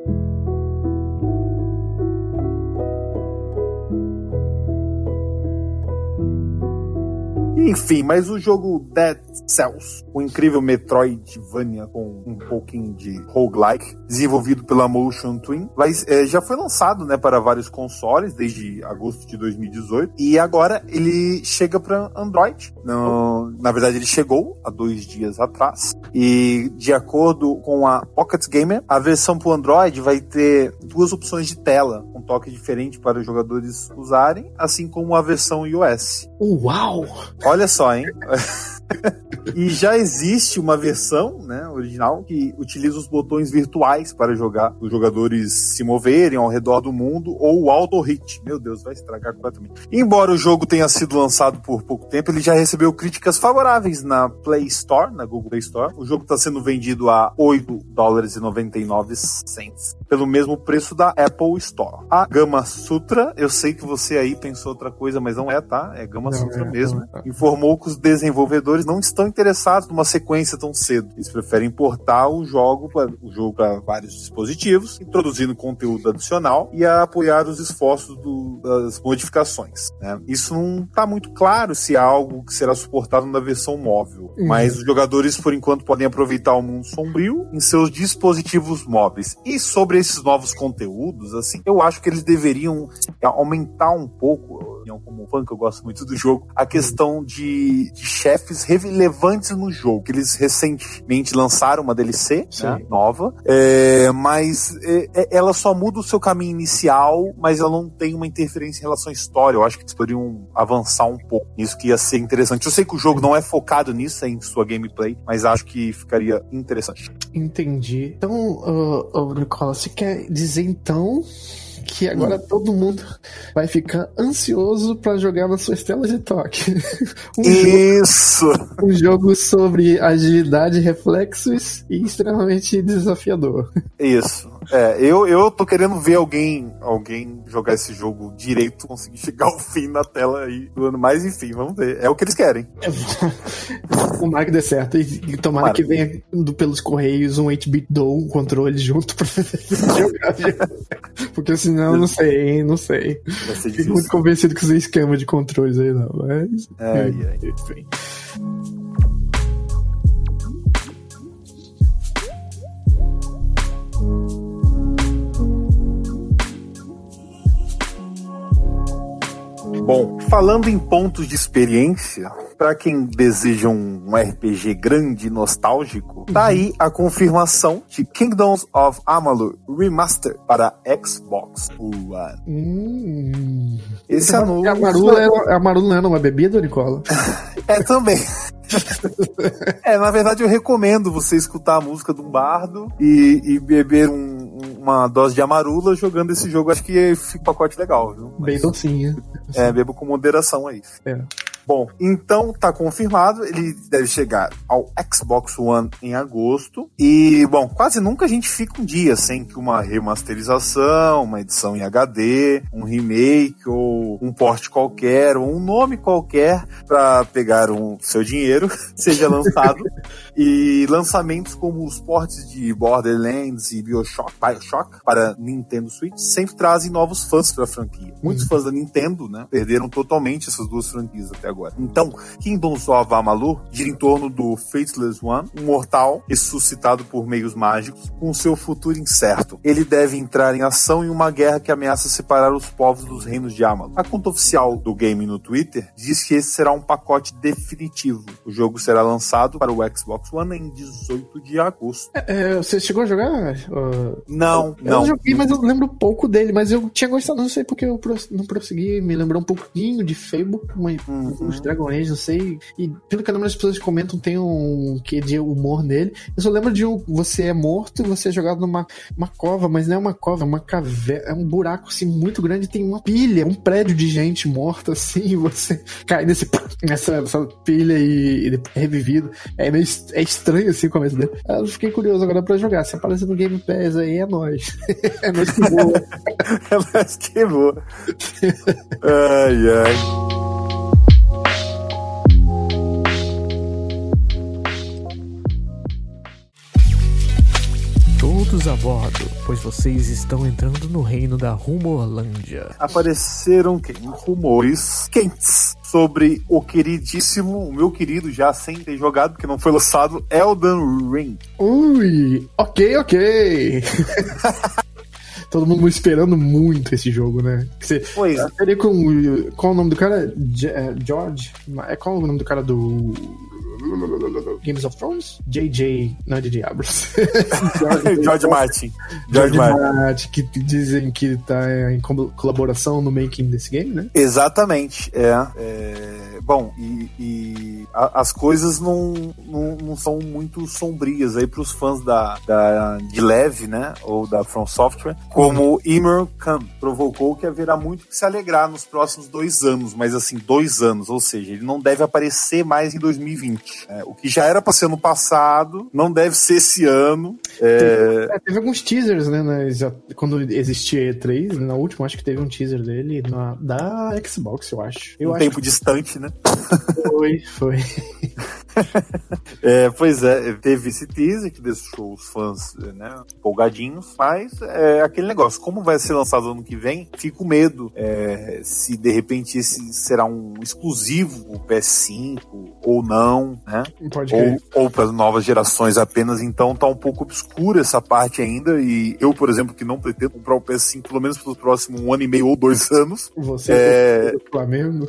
Enfim, mas o jogo Dead Cells, o incrível Metroidvania com um pouquinho de roguelike, desenvolvido pela Motion Twin, vai, é, já foi lançado né, para vários consoles desde agosto de 2018 e agora ele chega para Android. No, na verdade, ele chegou há dois dias atrás e de acordo com a Pocket Gamer, a versão para Android vai ter duas opções de tela, um toque diferente para os jogadores usarem, assim como a versão iOS. Uau! Olha só, hein? e já existe uma versão, né, original, que utiliza os botões virtuais para jogar, os jogadores se moverem ao redor do mundo, ou o auto hit. Meu Deus, vai estragar completamente. Embora o jogo tenha sido lançado por pouco tempo, ele já recebeu críticas favoráveis na Play Store, na Google Play Store. O jogo está sendo vendido a 8 dólares e 99 cents, pelo mesmo preço da Apple Store. A Gama Sutra, eu sei que você aí pensou outra coisa, mas não é, tá? É Gama não, Sutra é, mesmo. É. Informou que os desenvolvedores não estão interessados numa sequência tão cedo. Eles preferem importar o jogo para o jogo para vários dispositivos, introduzindo conteúdo adicional e a apoiar os esforços do, das modificações. Né? Isso não está muito claro se é algo que será suportado na versão móvel, uhum. mas os jogadores por enquanto podem aproveitar o mundo sombrio em seus dispositivos móveis. E sobre esses novos conteúdos, assim, eu acho que eles deveriam aumentar um pouco, como fã que eu gosto muito do jogo, a questão de, de chefes relevantes no jogo, que eles recentemente lançaram uma DLC né, nova, é, mas é, é, ela só muda o seu caminho inicial, mas ela não tem uma interferência em relação à história. Eu acho que eles poderiam avançar um pouco nisso, que ia ser interessante. Eu sei que o jogo não é focado nisso, é em sua gameplay, mas acho que ficaria interessante. Entendi. Então, uh, uh, Nicola, você quer dizer então que agora todo mundo vai ficar ansioso para jogar nas suas telas de toque. um Isso! Jogo, um jogo sobre agilidade, reflexos e extremamente desafiador. Isso. É, eu, eu tô querendo ver alguém alguém jogar esse jogo direito, conseguir chegar ao fim na tela aí do ano. Mas enfim, vamos ver. É o que eles querem. É, tomara que dê certo. E, e tomara, tomara, que venha do, pelos correios um 8-bit do um controle junto pra jogar. Porque senão, não sei, não sei. Fico muito convencido que isso é esquema de controles aí, não. Mas. É, é, enfim. Bom, falando em pontos de experiência, para quem deseja um RPG grande e nostálgico, tá aí a confirmação de Kingdoms of Amalur Remaster para Xbox One. Hum. Esse anúncio. A Marula, era, a Marula era uma bebida, Nicola? é, também. é, na verdade eu recomendo você escutar a música de um bardo e, e beber um, uma dose de amarula jogando esse jogo. Acho que fica um pacote legal, viu? Mas, Bem docinho. É, bebo com moderação aí. É. Bom, então tá confirmado, ele deve chegar ao Xbox One em agosto. E, bom, quase nunca a gente fica um dia sem que uma remasterização, uma edição em HD, um remake ou um porte qualquer, ou um nome qualquer para pegar um seu dinheiro seja lançado. e lançamentos como os portes de Borderlands e BioShock, BioShock para Nintendo Switch sempre trazem novos fãs para a franquia. Muitos hum. fãs da Nintendo, né, perderam totalmente essas duas franquias até agora. Então, Kingdoms of Amalur gira em torno do Faithless One, um mortal ressuscitado por meios mágicos, com seu futuro incerto. Ele deve entrar em ação em uma guerra que ameaça separar os povos dos reinos de Amalur. A conta oficial do game no Twitter diz que esse será um pacote definitivo. O jogo será lançado para o Xbox One em 18 de agosto. É, é, você chegou a jogar? Uh... Não, eu, não. Eu joguei, mas eu lembro pouco dele, mas eu tinha gostado, não sei porque eu não prossegui, me lembrou um pouquinho de Fable, mas uhum os Dragon Age, não sei. E pelo que as pessoas comentam, tem um que de humor nele. Eu só lembro de um você é morto e você é jogado numa uma cova, mas não é uma cova, é uma caverna, é um buraco assim muito grande, tem uma pilha, um prédio de gente morta assim, e você cai nesse nessa, nessa pilha e, e é revivido. É meio é estranho assim o começo dele. Eu fiquei curioso agora pra jogar. Se aparecer no Game Pass aí, é nóis. é nóis que voa. é nóis que voa. ai, ai. Todos a bordo, pois vocês estão entrando no reino da Rumorlândia. Apareceram rumores quentes sobre o queridíssimo, o meu querido já sem ter jogado, porque não foi lançado, Elden Ring. Ui, ok, ok. todo mundo esperando muito esse jogo, né? Você, pois. Seria com. Qual é o nome do cara? É, George? É, qual é o nome do cara do. Games of Thrones? JJ. Não, é JJ Abrams. George, Martin. George, George Martin. Martin. que dizem que tá em colaboração no making desse game, né? Exatamente. É. é bom, e, e a, as coisas não, não, não, são muito sombrias aí pros fãs da, da, de Leve, né? Ou da From Software. Como Emer Khan provocou que haverá muito que se alegrar nos próximos dois anos, mas assim, dois anos, ou seja, ele não deve aparecer mais em 2020. É, o que já era para ser no passado, não deve ser esse ano. É... Teve, é, teve, alguns teasers, né? né quando existia E3, na última, acho que teve um teaser dele na, da Xbox, eu acho. Eu um acho tempo que... distante, né? Foi, foi. é, pois é, teve esse teaser que deixou os fãs né, empolgadinhos, mas é aquele negócio, como vai ser lançado ano que vem, fico medo é, se de repente esse será um exclusivo PS5 ou não, né? Pode ou, ou para novas gerações apenas, então tá um pouco obscura essa parte ainda. E eu, por exemplo, que não pretendo comprar o PS5 pelo menos pelo próximo um ano e meio ou dois anos. Você é, é... Flamengo.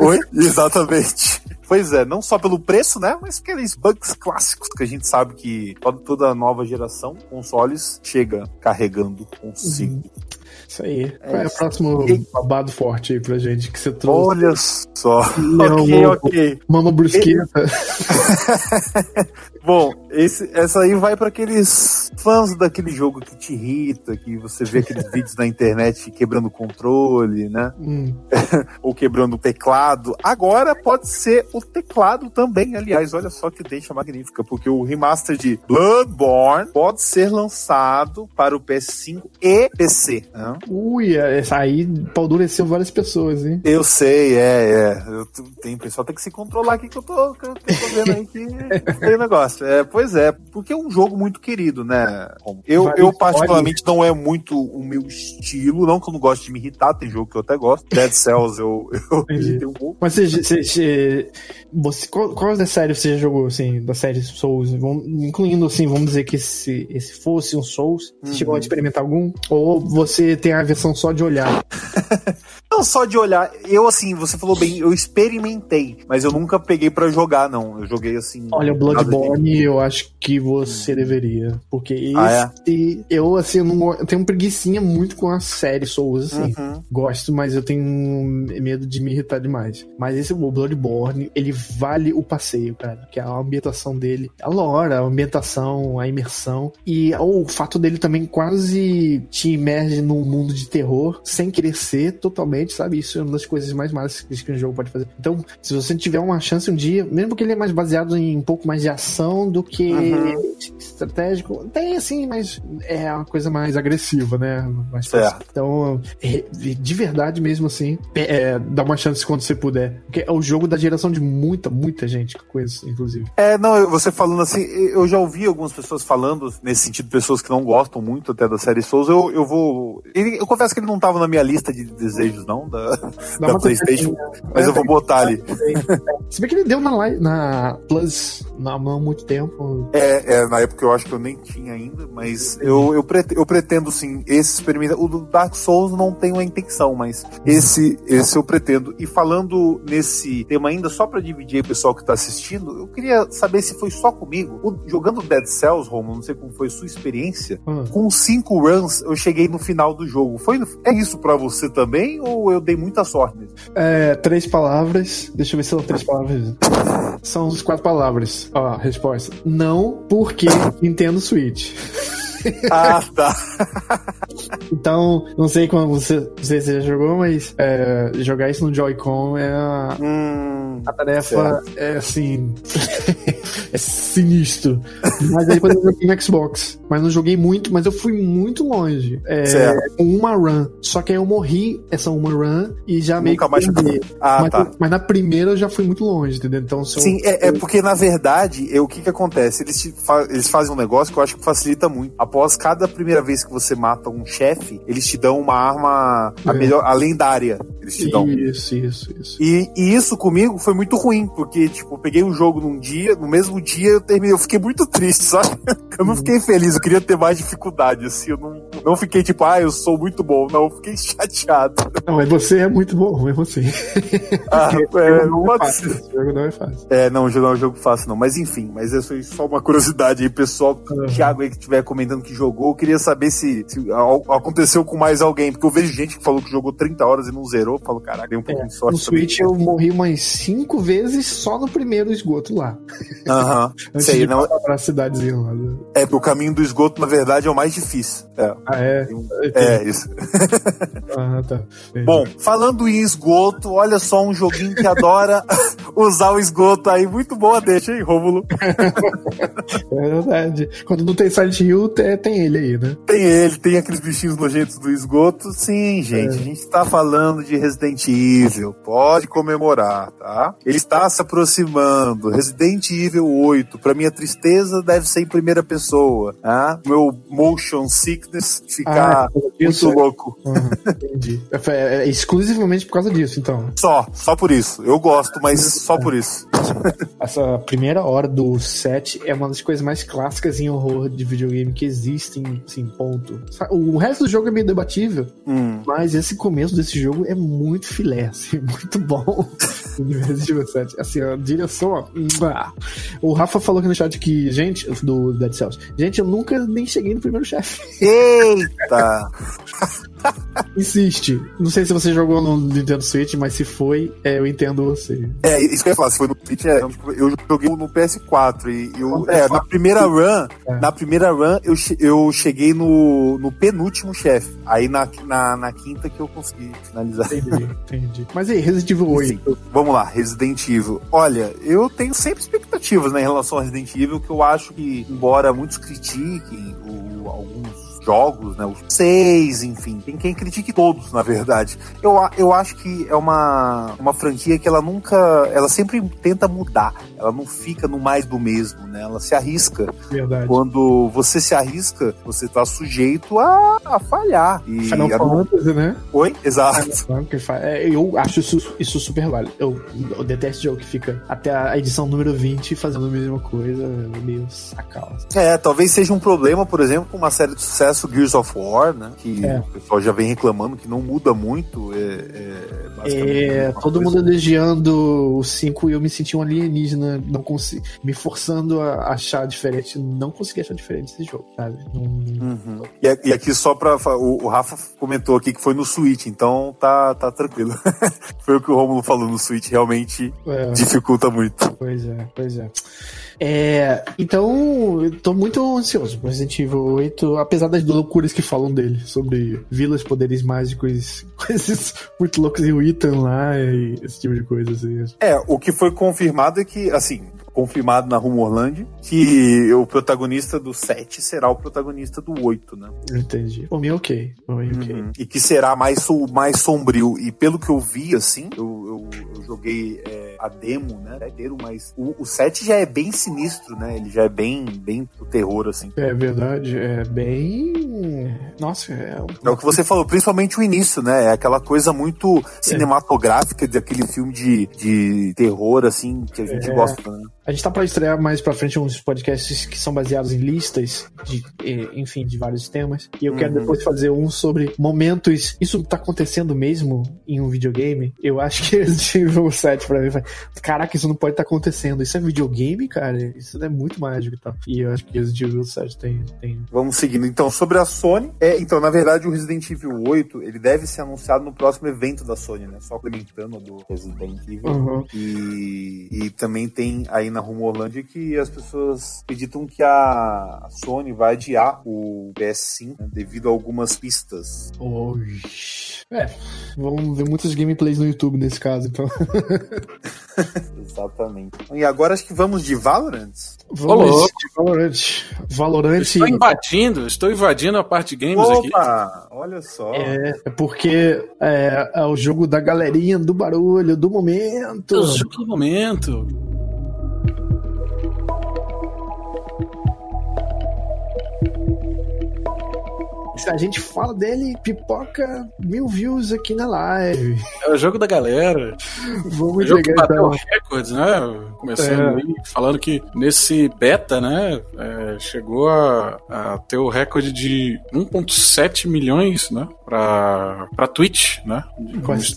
Oi? Exatamente. Pois é, não só pelo preço, né? Mas aqueles bugs clássicos que a gente sabe que toda, nova geração, consoles, chega carregando consigo. Uhum. Isso aí. É Qual é o próximo e... babado forte aí pra gente que você trouxe? Olha só. ok, ok. Mama brusqueta. Bom, esse, essa aí vai para aqueles fãs daquele jogo que te irrita, que você vê aqueles vídeos na internet quebrando o controle, né? Hum. Ou quebrando o teclado. Agora pode ser o teclado também, aliás, olha só que deixa magnífica, porque o remaster de Bloodborne pode ser lançado para o PS5 e PC. Né? Ui, essa aí paldureceu várias pessoas, hein? Eu sei, é, é. Eu, tem pessoal tem que se controlar aqui que eu tô, que eu tô vendo aí que tem negócio. É, pois é, porque é um jogo muito querido, né? Eu, eu particularmente não é muito o meu estilo, não que eu não gosto de me irritar, tem jogo que eu até gosto. Dead Cells eu, eu tenho um pouco. Mas você, você, você qual, qual da série você já jogou, assim, da série Souls? incluindo, assim, vamos dizer que esse, esse fosse um Souls, você uhum. chegou a experimentar algum? Ou você tem a versão só de olhar? Não, só de olhar. Eu, assim, você falou bem, eu experimentei, mas eu nunca peguei para jogar, não. Eu joguei assim. Olha, o Bloodborne, eu acho que você deveria. Porque esse. Ah, é? Eu, assim, eu, não, eu tenho preguiçinha muito com a série Souls, assim. Uhum. Gosto, mas eu tenho medo de me irritar demais. Mas esse, o Bloodborne, ele vale o passeio, cara. Que é a ambientação dele, a lore, a ambientação, a imersão. E o fato dele também quase te imerge num mundo de terror, sem querer ser totalmente, sabe? Isso é uma das coisas mais mágicas que um jogo pode fazer. Então, se você tiver uma chance um dia, mesmo que ele é mais baseado em um pouco mais de ação do que uhum. estratégico, tem assim, mas é uma coisa mais agressiva, né? Mais fácil. Então, é, de verdade mesmo assim, é, dá uma chance quando você puder. Porque é o jogo da geração de muita, muita gente que conhece, inclusive. É, não, você falando assim, eu já ouvi algumas pessoas falando nesse sentido, pessoas que não gostam muito até da série Souls, eu, eu vou. Eu confesso que ele não tava na minha lista de desejos, não, da, da PlayStation, mas eu vou botar ali. Se bem que ele deu na, na Plus na mão há muito tempo. É, é, na época eu acho que eu nem tinha ainda, mas eu, eu, pretendo, eu pretendo sim, esse experimento. O do Dark Souls não tenho a intenção, mas esse, esse eu pretendo. E falando nesse tema ainda, só para dividir o pessoal que tá assistindo, eu queria saber se foi só comigo. O, jogando Dead Cells, Romulo, não sei como foi a sua experiência, hum. com cinco runs eu cheguei no final do jogo. Foi, é isso para você também ou eu dei muita sorte? É, três palavras. Deixa eu ver se são três palavras. São as quatro palavras. Ó, resposta. Não, porque Nintendo Switch. Ah, tá. então, não sei como você, você já jogou, mas é, jogar isso no Joy-Con é a, hum, a tarefa é assim. é sinistro. Mas aí depois eu joguei no Xbox. Mas não joguei muito, mas eu fui muito longe. É, com uma run. Só que aí eu morri essa uma run e já meio Nunca que mais. Ah, mas, tá. mas na primeira eu já fui muito longe, entendeu? Então, Sim, eu... é, é, porque na verdade, o que que acontece? Eles, fa eles fazem um negócio que eu acho que facilita muito. Após cada primeira vez que você mata um chefe, eles te dão uma arma a é. melhor, a lendária. Eles te dão. Isso, isso, isso. E, e isso comigo foi muito ruim, porque, tipo, eu peguei o um jogo num dia, no mesmo dia eu terminei, eu fiquei muito triste, sabe? Eu não fiquei feliz, eu queria ter mais dificuldade, assim, eu não, não fiquei tipo, ah, eu sou muito bom, não, eu fiquei chateado. Não, mas você é muito bom, é você. Ah, é, não pode ser. O jogo não é fácil. É, não, o jogo não é um jogo fácil, não, mas enfim, mas isso é só uma curiosidade aí, pessoal, uhum. Thiago aí que estiver comentando que jogou, eu queria saber se, se, aconteceu com mais alguém, porque eu vejo gente que falou que jogou 30 horas e não zerou, eu falo, caraca, tem um pouco é, de sorte. No Switch eu morri umas 5 vezes só no primeiro esgoto lá. Aham. Uhum. Antes Sei, de não... pra cidadezinha lá. É, o caminho do esgoto, na verdade, é o mais difícil. É. Ah, é? É, isso. ah, tá. Bom, falando em esgoto, olha só um joguinho que adora usar o esgoto aí. Muito boa deixa, hein, Rômulo? é verdade. Quando não tem Silent Hill, tem ele aí, né? Tem ele, tem aqueles bichinhos nojentos do esgoto. Sim, gente, é. a gente tá falando de Resident Evil. Pode comemorar, tá? Ele está se aproximando. Resident Evil 8. Pra minha tristeza, deve ser em primeira pessoa. Tá? Meu motion sickness ficar ah, muito isso, louco. Uhum, entendi. É, é, é, exclusivamente por causa disso, então. Só, só por isso. Eu gosto, mas só por isso. Essa primeira hora do set é uma das coisas mais clássicas em horror de videogame que existem, assim, ponto. O resto do jogo é meio debatível, hum. mas esse começo desse jogo é muito filé, assim, muito bom. assim, a direção, ó. O Rafa falou aqui no chat que, gente, do Dead Cells, gente, eu nunca nem cheguei no primeiro chefe. Eita! Insiste. Não sei se você jogou no Nintendo Switch, mas se foi, é, eu entendo você. É, isso que eu ia falar, se foi no Switch, é, eu joguei no PS4 e eu, é, na primeira run, é. na primeira run eu, eu cheguei no, no penúltimo chefe. Aí na, na, na, quinta que eu consegui finalizar. Entendi, entendi. Mas aí, Resident Evil 8. Sim, vamos lá, Resident Evil. Olha, eu tenho sempre expectativas né, em relação a Resident Evil, que eu acho que, embora muitos critiquem o, alguns jogos, né? Os seis, enfim. Tem quem critique todos, na verdade. Eu, eu acho que é uma, uma franquia que ela nunca. Ela sempre tenta mudar. Ela não fica no mais do mesmo, né? Ela se arrisca. Verdade. Quando você se arrisca, você tá sujeito a, a falhar. E Final a... Fantasy, né? Oi? Exato. É, eu acho isso, isso super válido. Eu, eu detesto jogo que fica até a edição número 20 fazendo a mesma coisa, meio sacal. É, talvez seja um problema, por exemplo, com uma série de sucesso começa o Gears of War, né? Que é. o pessoal já vem reclamando que não muda muito. É, é, é todo mundo elogiando o 5 e eu me senti um alienígena, não consigo, me forçando a achar diferente. Não consegui achar diferente esse jogo, sabe? Não... Uhum. E, aqui só pra. O, o Rafa comentou aqui que foi no Switch, então tá, tá tranquilo. foi o que o Romulo falou no Switch, realmente é. dificulta muito. Pois é, pois é. É, então, eu tô muito ansioso pro Resident Evil 8, apesar das loucuras que falam dele, sobre vilas, poderes mágicos, coisas muito loucas e o Ethan lá e esse tipo de coisa. Assim. É, o que foi confirmado é que, assim, confirmado na Rumorland que o protagonista do 7 será o protagonista do 8, né? Entendi. Por mim, ok. Por mim, okay. Uhum. E que será mais, mais sombrio. E pelo que eu vi, assim, eu, eu, eu joguei é, a demo, né? Mas o, o 7 já é bem sinistro, né? Ele já é bem, bem o terror, assim. É verdade. É bem. Nossa, é. É o que você falou, principalmente o início, né? É aquela coisa muito cinematográfica daquele filme de, de terror, assim, que a gente é. gosta, né? A gente tá para estrear mais para frente uns podcasts que são baseados em listas de, enfim, de vários temas. E eu quero uhum. depois fazer um sobre momentos. Isso tá acontecendo mesmo em um videogame? Eu acho que Resident Evil 7 pra mim. Caraca, isso não pode estar tá acontecendo. Isso é videogame, cara? Isso é muito mágico e tal. E eu acho que Resident Evil 7 tem, tem. Vamos seguindo. Então, sobre a Sony. É, então, na verdade, o Resident Evil 8 ele deve ser anunciado no próximo evento da Sony, né? Só comentando do Resident Evil. Uhum. E, e também tem aí na na Rumorlândia que as pessoas acreditam que a Sony vai adiar o PS5 né, devido a algumas pistas. Oxi. É, vamos ver muitas gameplays no YouTube nesse caso, então. Exatamente. E agora acho que vamos de Valorant? Vamos de Valorant. Valorant. Estou invadindo, estou invadindo a parte de games Opa, aqui. Opa, olha só. É, é porque é, é, o jogo da galerinha, do barulho, do momento. É o jogo do momento. A gente fala dele, pipoca mil views aqui na live. É o jogo da galera. Vamos é o jogo que bateu então. recordes, né? Começando é. aí, falando que nesse beta, né, é, chegou a, a, ter o recorde de 1.7 milhões, né, pra, pra Twitch, né?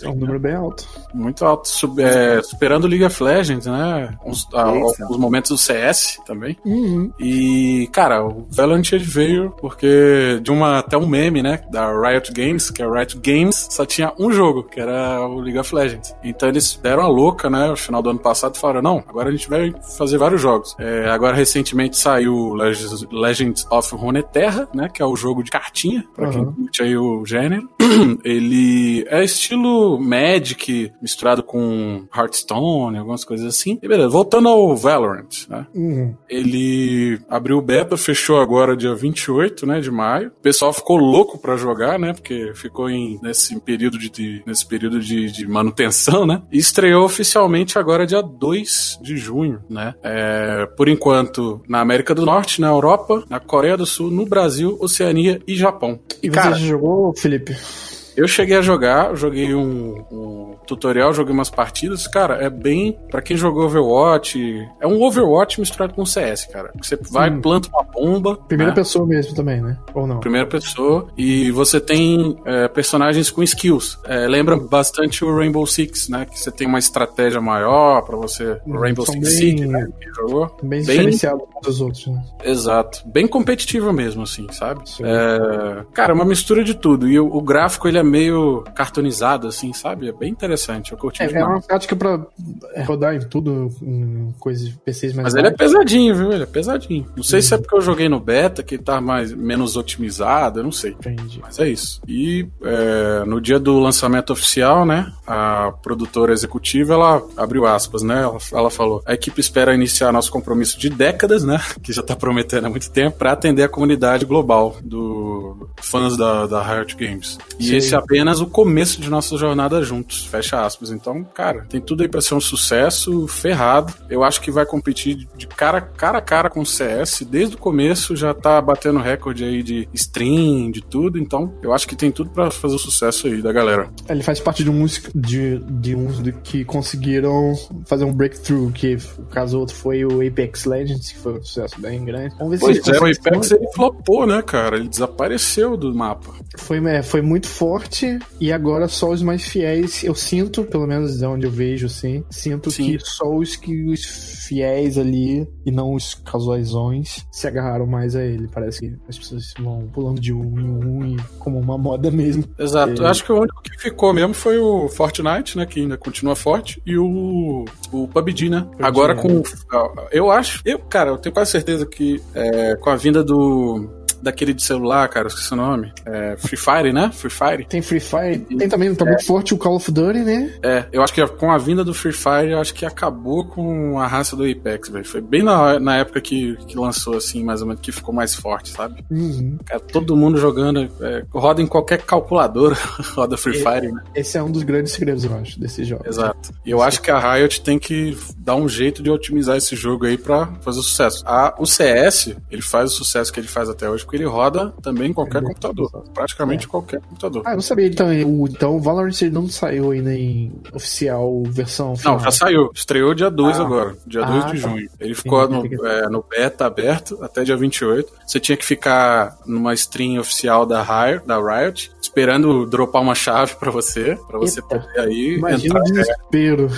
É um número bem alto. Muito alto, sub, é, superando o League of Legends, né? A, alguns momentos do CS também. Uhum. E, cara, o Valorant veio porque de uma até um meme, né, da Riot Games, que a Riot Games só tinha um jogo, que era o League of Legends. Então eles deram a louca, né, no final do ano passado falaram, não, agora a gente vai fazer vários jogos. É, agora recentemente saiu Legends, Legends of Runeterra, né, que é o jogo de cartinha, pra uhum. quem curte aí o gênero. Ele é estilo Magic misturado com Hearthstone, algumas coisas assim. E beleza, voltando ao Valorant, né? Uhum. Ele abriu o beta, fechou agora dia 28, né, de maio. O pessoal ficou louco para jogar, né? Porque ficou em, nesse período, de, de nesse período de, de, manutenção, né? E estreou oficialmente agora dia 2 de junho, né? É, por enquanto, na América do Norte, na Europa, na Coreia do Sul, no Brasil, Oceania e Japão. E você Cara, jogou, Felipe? Felipe. Eu cheguei a jogar, joguei um, um, tutorial, joguei umas partidas. Cara, é bem. para quem jogou Overwatch, é um Overwatch misturado com CS, cara. Você vai, Sim. planta uma bomba. Primeira né? pessoa mesmo também, né? Ou não? Primeira pessoa. E você tem é, personagens com skills. É, lembra bastante o Rainbow Six, né? Que você tem uma estratégia maior para você. O Rainbow Six bem, Siege, né? Que jogou. Bem, bem diferenciado dos outros, né? Exato. Bem competitiva mesmo, assim, sabe? É, cara, uma mistura de tudo. E o, o gráfico, ele é meio cartonizado, assim, sabe? É bem interessante. Eu curti é, é uma prática pra rodar em tudo, em coisas de PCs mais Mas ele é pesadinho, viu? Ele é pesadinho. Não sei uhum. se é porque eu joguei no beta, que tá mais, menos otimizado, eu não sei. Entendi. Mas é isso. E é, no dia do lançamento oficial, né? A produtora executiva, ela abriu aspas, né? Ela, ela falou: a equipe espera iniciar nosso compromisso de décadas, né? Que já tá prometendo há muito tempo, para atender a comunidade global do fãs da, da Riot Games. E Sim. esse é apenas o começo de nossa jornada juntos, fecha aspas. Então, cara, tem tudo aí pra ser um sucesso ferrado. Eu acho que vai competir de cara, cara a cara com o CS. Desde o começo já tá batendo recorde aí de stream, de tudo. Então, eu acho que tem tudo pra fazer o sucesso aí da galera. Ele faz parte de um de, de uns que conseguiram fazer um breakthrough, que o caso outro foi o Apex Legends, que foi um sucesso bem grande. Vamos ver Pois se é, o Apex ele flopou, né, cara? Ele desapareceu do mapa. Foi, é, foi muito forte e agora só os mais fiéis, eu sinto, pelo menos de onde eu vejo, assim, sinto Sim. que só os que os fiéis ali e não os casuaisões se agarraram mais a ele. Parece que as pessoas vão pulando de um em um e como uma moda mesmo. Exato. É. Eu acho que o único que ficou mesmo foi o Fortnite, né? Que ainda continua forte, e o, o PUBG, né? Agora é. com. Eu acho. Eu, cara, eu tenho quase certeza que é, com a vinda do. Daquele de celular, cara, eu esqueci o nome. É, Free Fire, né? Free Fire. Tem Free Fire, tem também, tá muito forte o Call of Duty, né? É, eu acho que com a vinda do Free Fire, eu acho que acabou com a raça do Apex, velho. Foi bem na, na época que, que lançou, assim, mais ou menos, que ficou mais forte, sabe? Uhum. Cara, todo mundo jogando, é, roda em qualquer calculadora, roda Free Fire, né? Esse é um dos grandes segredos, eu acho, desse jogo. Exato. E eu acho que a Riot tem que dar um jeito de otimizar esse jogo aí pra fazer sucesso. A, o CS, ele faz o sucesso que ele faz até hoje, porque ele roda também em qualquer É. computador. Praticamente qualquer computador. Ah, eu não sabia então. O, então o Valorant não saiu ainda em oficial versão final. Não, já saiu. Estreou dia 2 Ah. agora, dia Ah, 2 de tá. junho. Ele ficou no, é, no beta aberto até dia 28. Você tinha que ficar numa stream oficial da Riot, da Riot esperando dropar uma chave pra você, pra você poder aí Imagina entrar. desespero.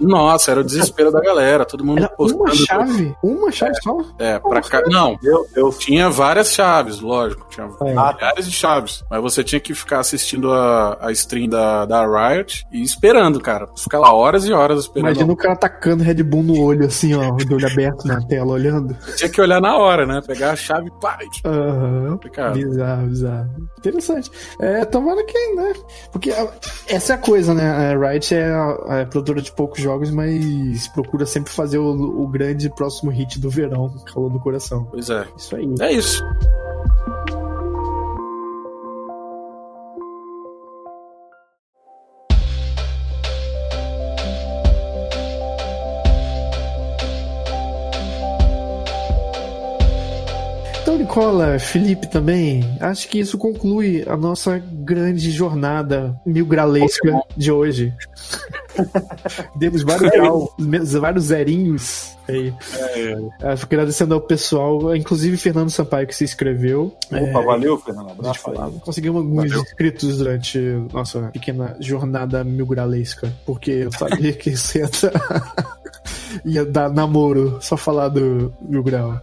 Nossa, era o desespero da galera, todo mundo Era uma postando. chave? Uma chave só? É, pra cá. Não, Meu Deus. Tinha várias chaves, lógico. Tinha É. milhares de chaves. Mas você tinha que ficar assistindo a, a stream da, da Riot e esperando, cara. Ficar lá horas e horas esperando. Imagina o cara tacando Red Bull no olho, assim, ó, de olho aberto na tela, olhando. Tinha que olhar na hora, né? Pegar a chave e pá. e- Aham. Cara, Bizarro, bizarro. Interessante. É, tomara que, né? Porque a- essa é a coisa, né? A Riot é a, a produtora de poucos jogos, mas procura sempre fazer o, o grande próximo hit do verão, calor do coração. pois é. Isso aí. É isso. Nicola, Felipe também, acho que isso conclui a nossa grande jornada mil gralesca de hoje. Demos vários, grau, vários zerinhos aí. É, É, Agradecendo ao pessoal, inclusive Fernando Sampaio que se inscreveu. Opa, valeu, Fernando. Abraço. Conseguimos alguns Valeu. inscritos durante nossa pequena jornada mil gralesca, porque eu sabia que isso ia ia dar namoro, só falar do mil grau.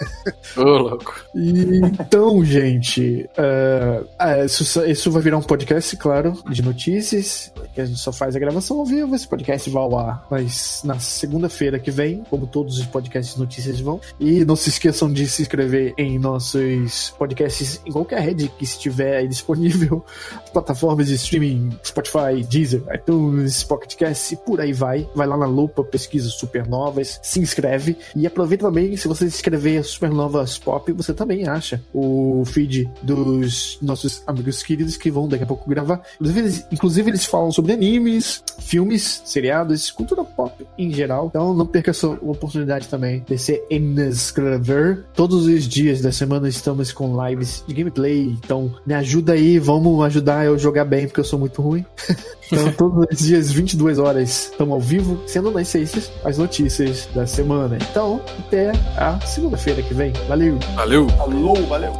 Ô, louco. E, então, gente, é, é, isso, isso vai virar um podcast, claro, de notícias, que a gente só faz a gravação ao vivo, esse podcast vai ao ar mas na segunda-feira que vem, como todos os podcasts de notícias vão. E não se esqueçam de se inscrever em nossos podcasts em qualquer rede que estiver aí disponível, plataformas de streaming, Spotify, Deezer, iTunes, Pocket Cast e por aí vai. Vai lá na lupa, pesquisa Supernovas, se inscreve e aproveita também, se você escrever Supernovas Pop, você também acha o feed dos nossos amigos queridos que vão daqui a pouco gravar. Inclusive eles, inclusive, eles falam sobre animes, filmes, seriados, cultura pop em geral. Então não perca essa oportunidade também de se inscrever. Todos os dias da semana estamos com lives de gameplay. Então me ajuda aí, vamos ajudar eu jogar bem, porque eu sou muito ruim. Então, todos os dias, 22 horas, estamos ao vivo, sendo nas sextas, as notícias da semana. Então, até a segunda-feira que vem. Valeu! Valeu. Falou, valeu.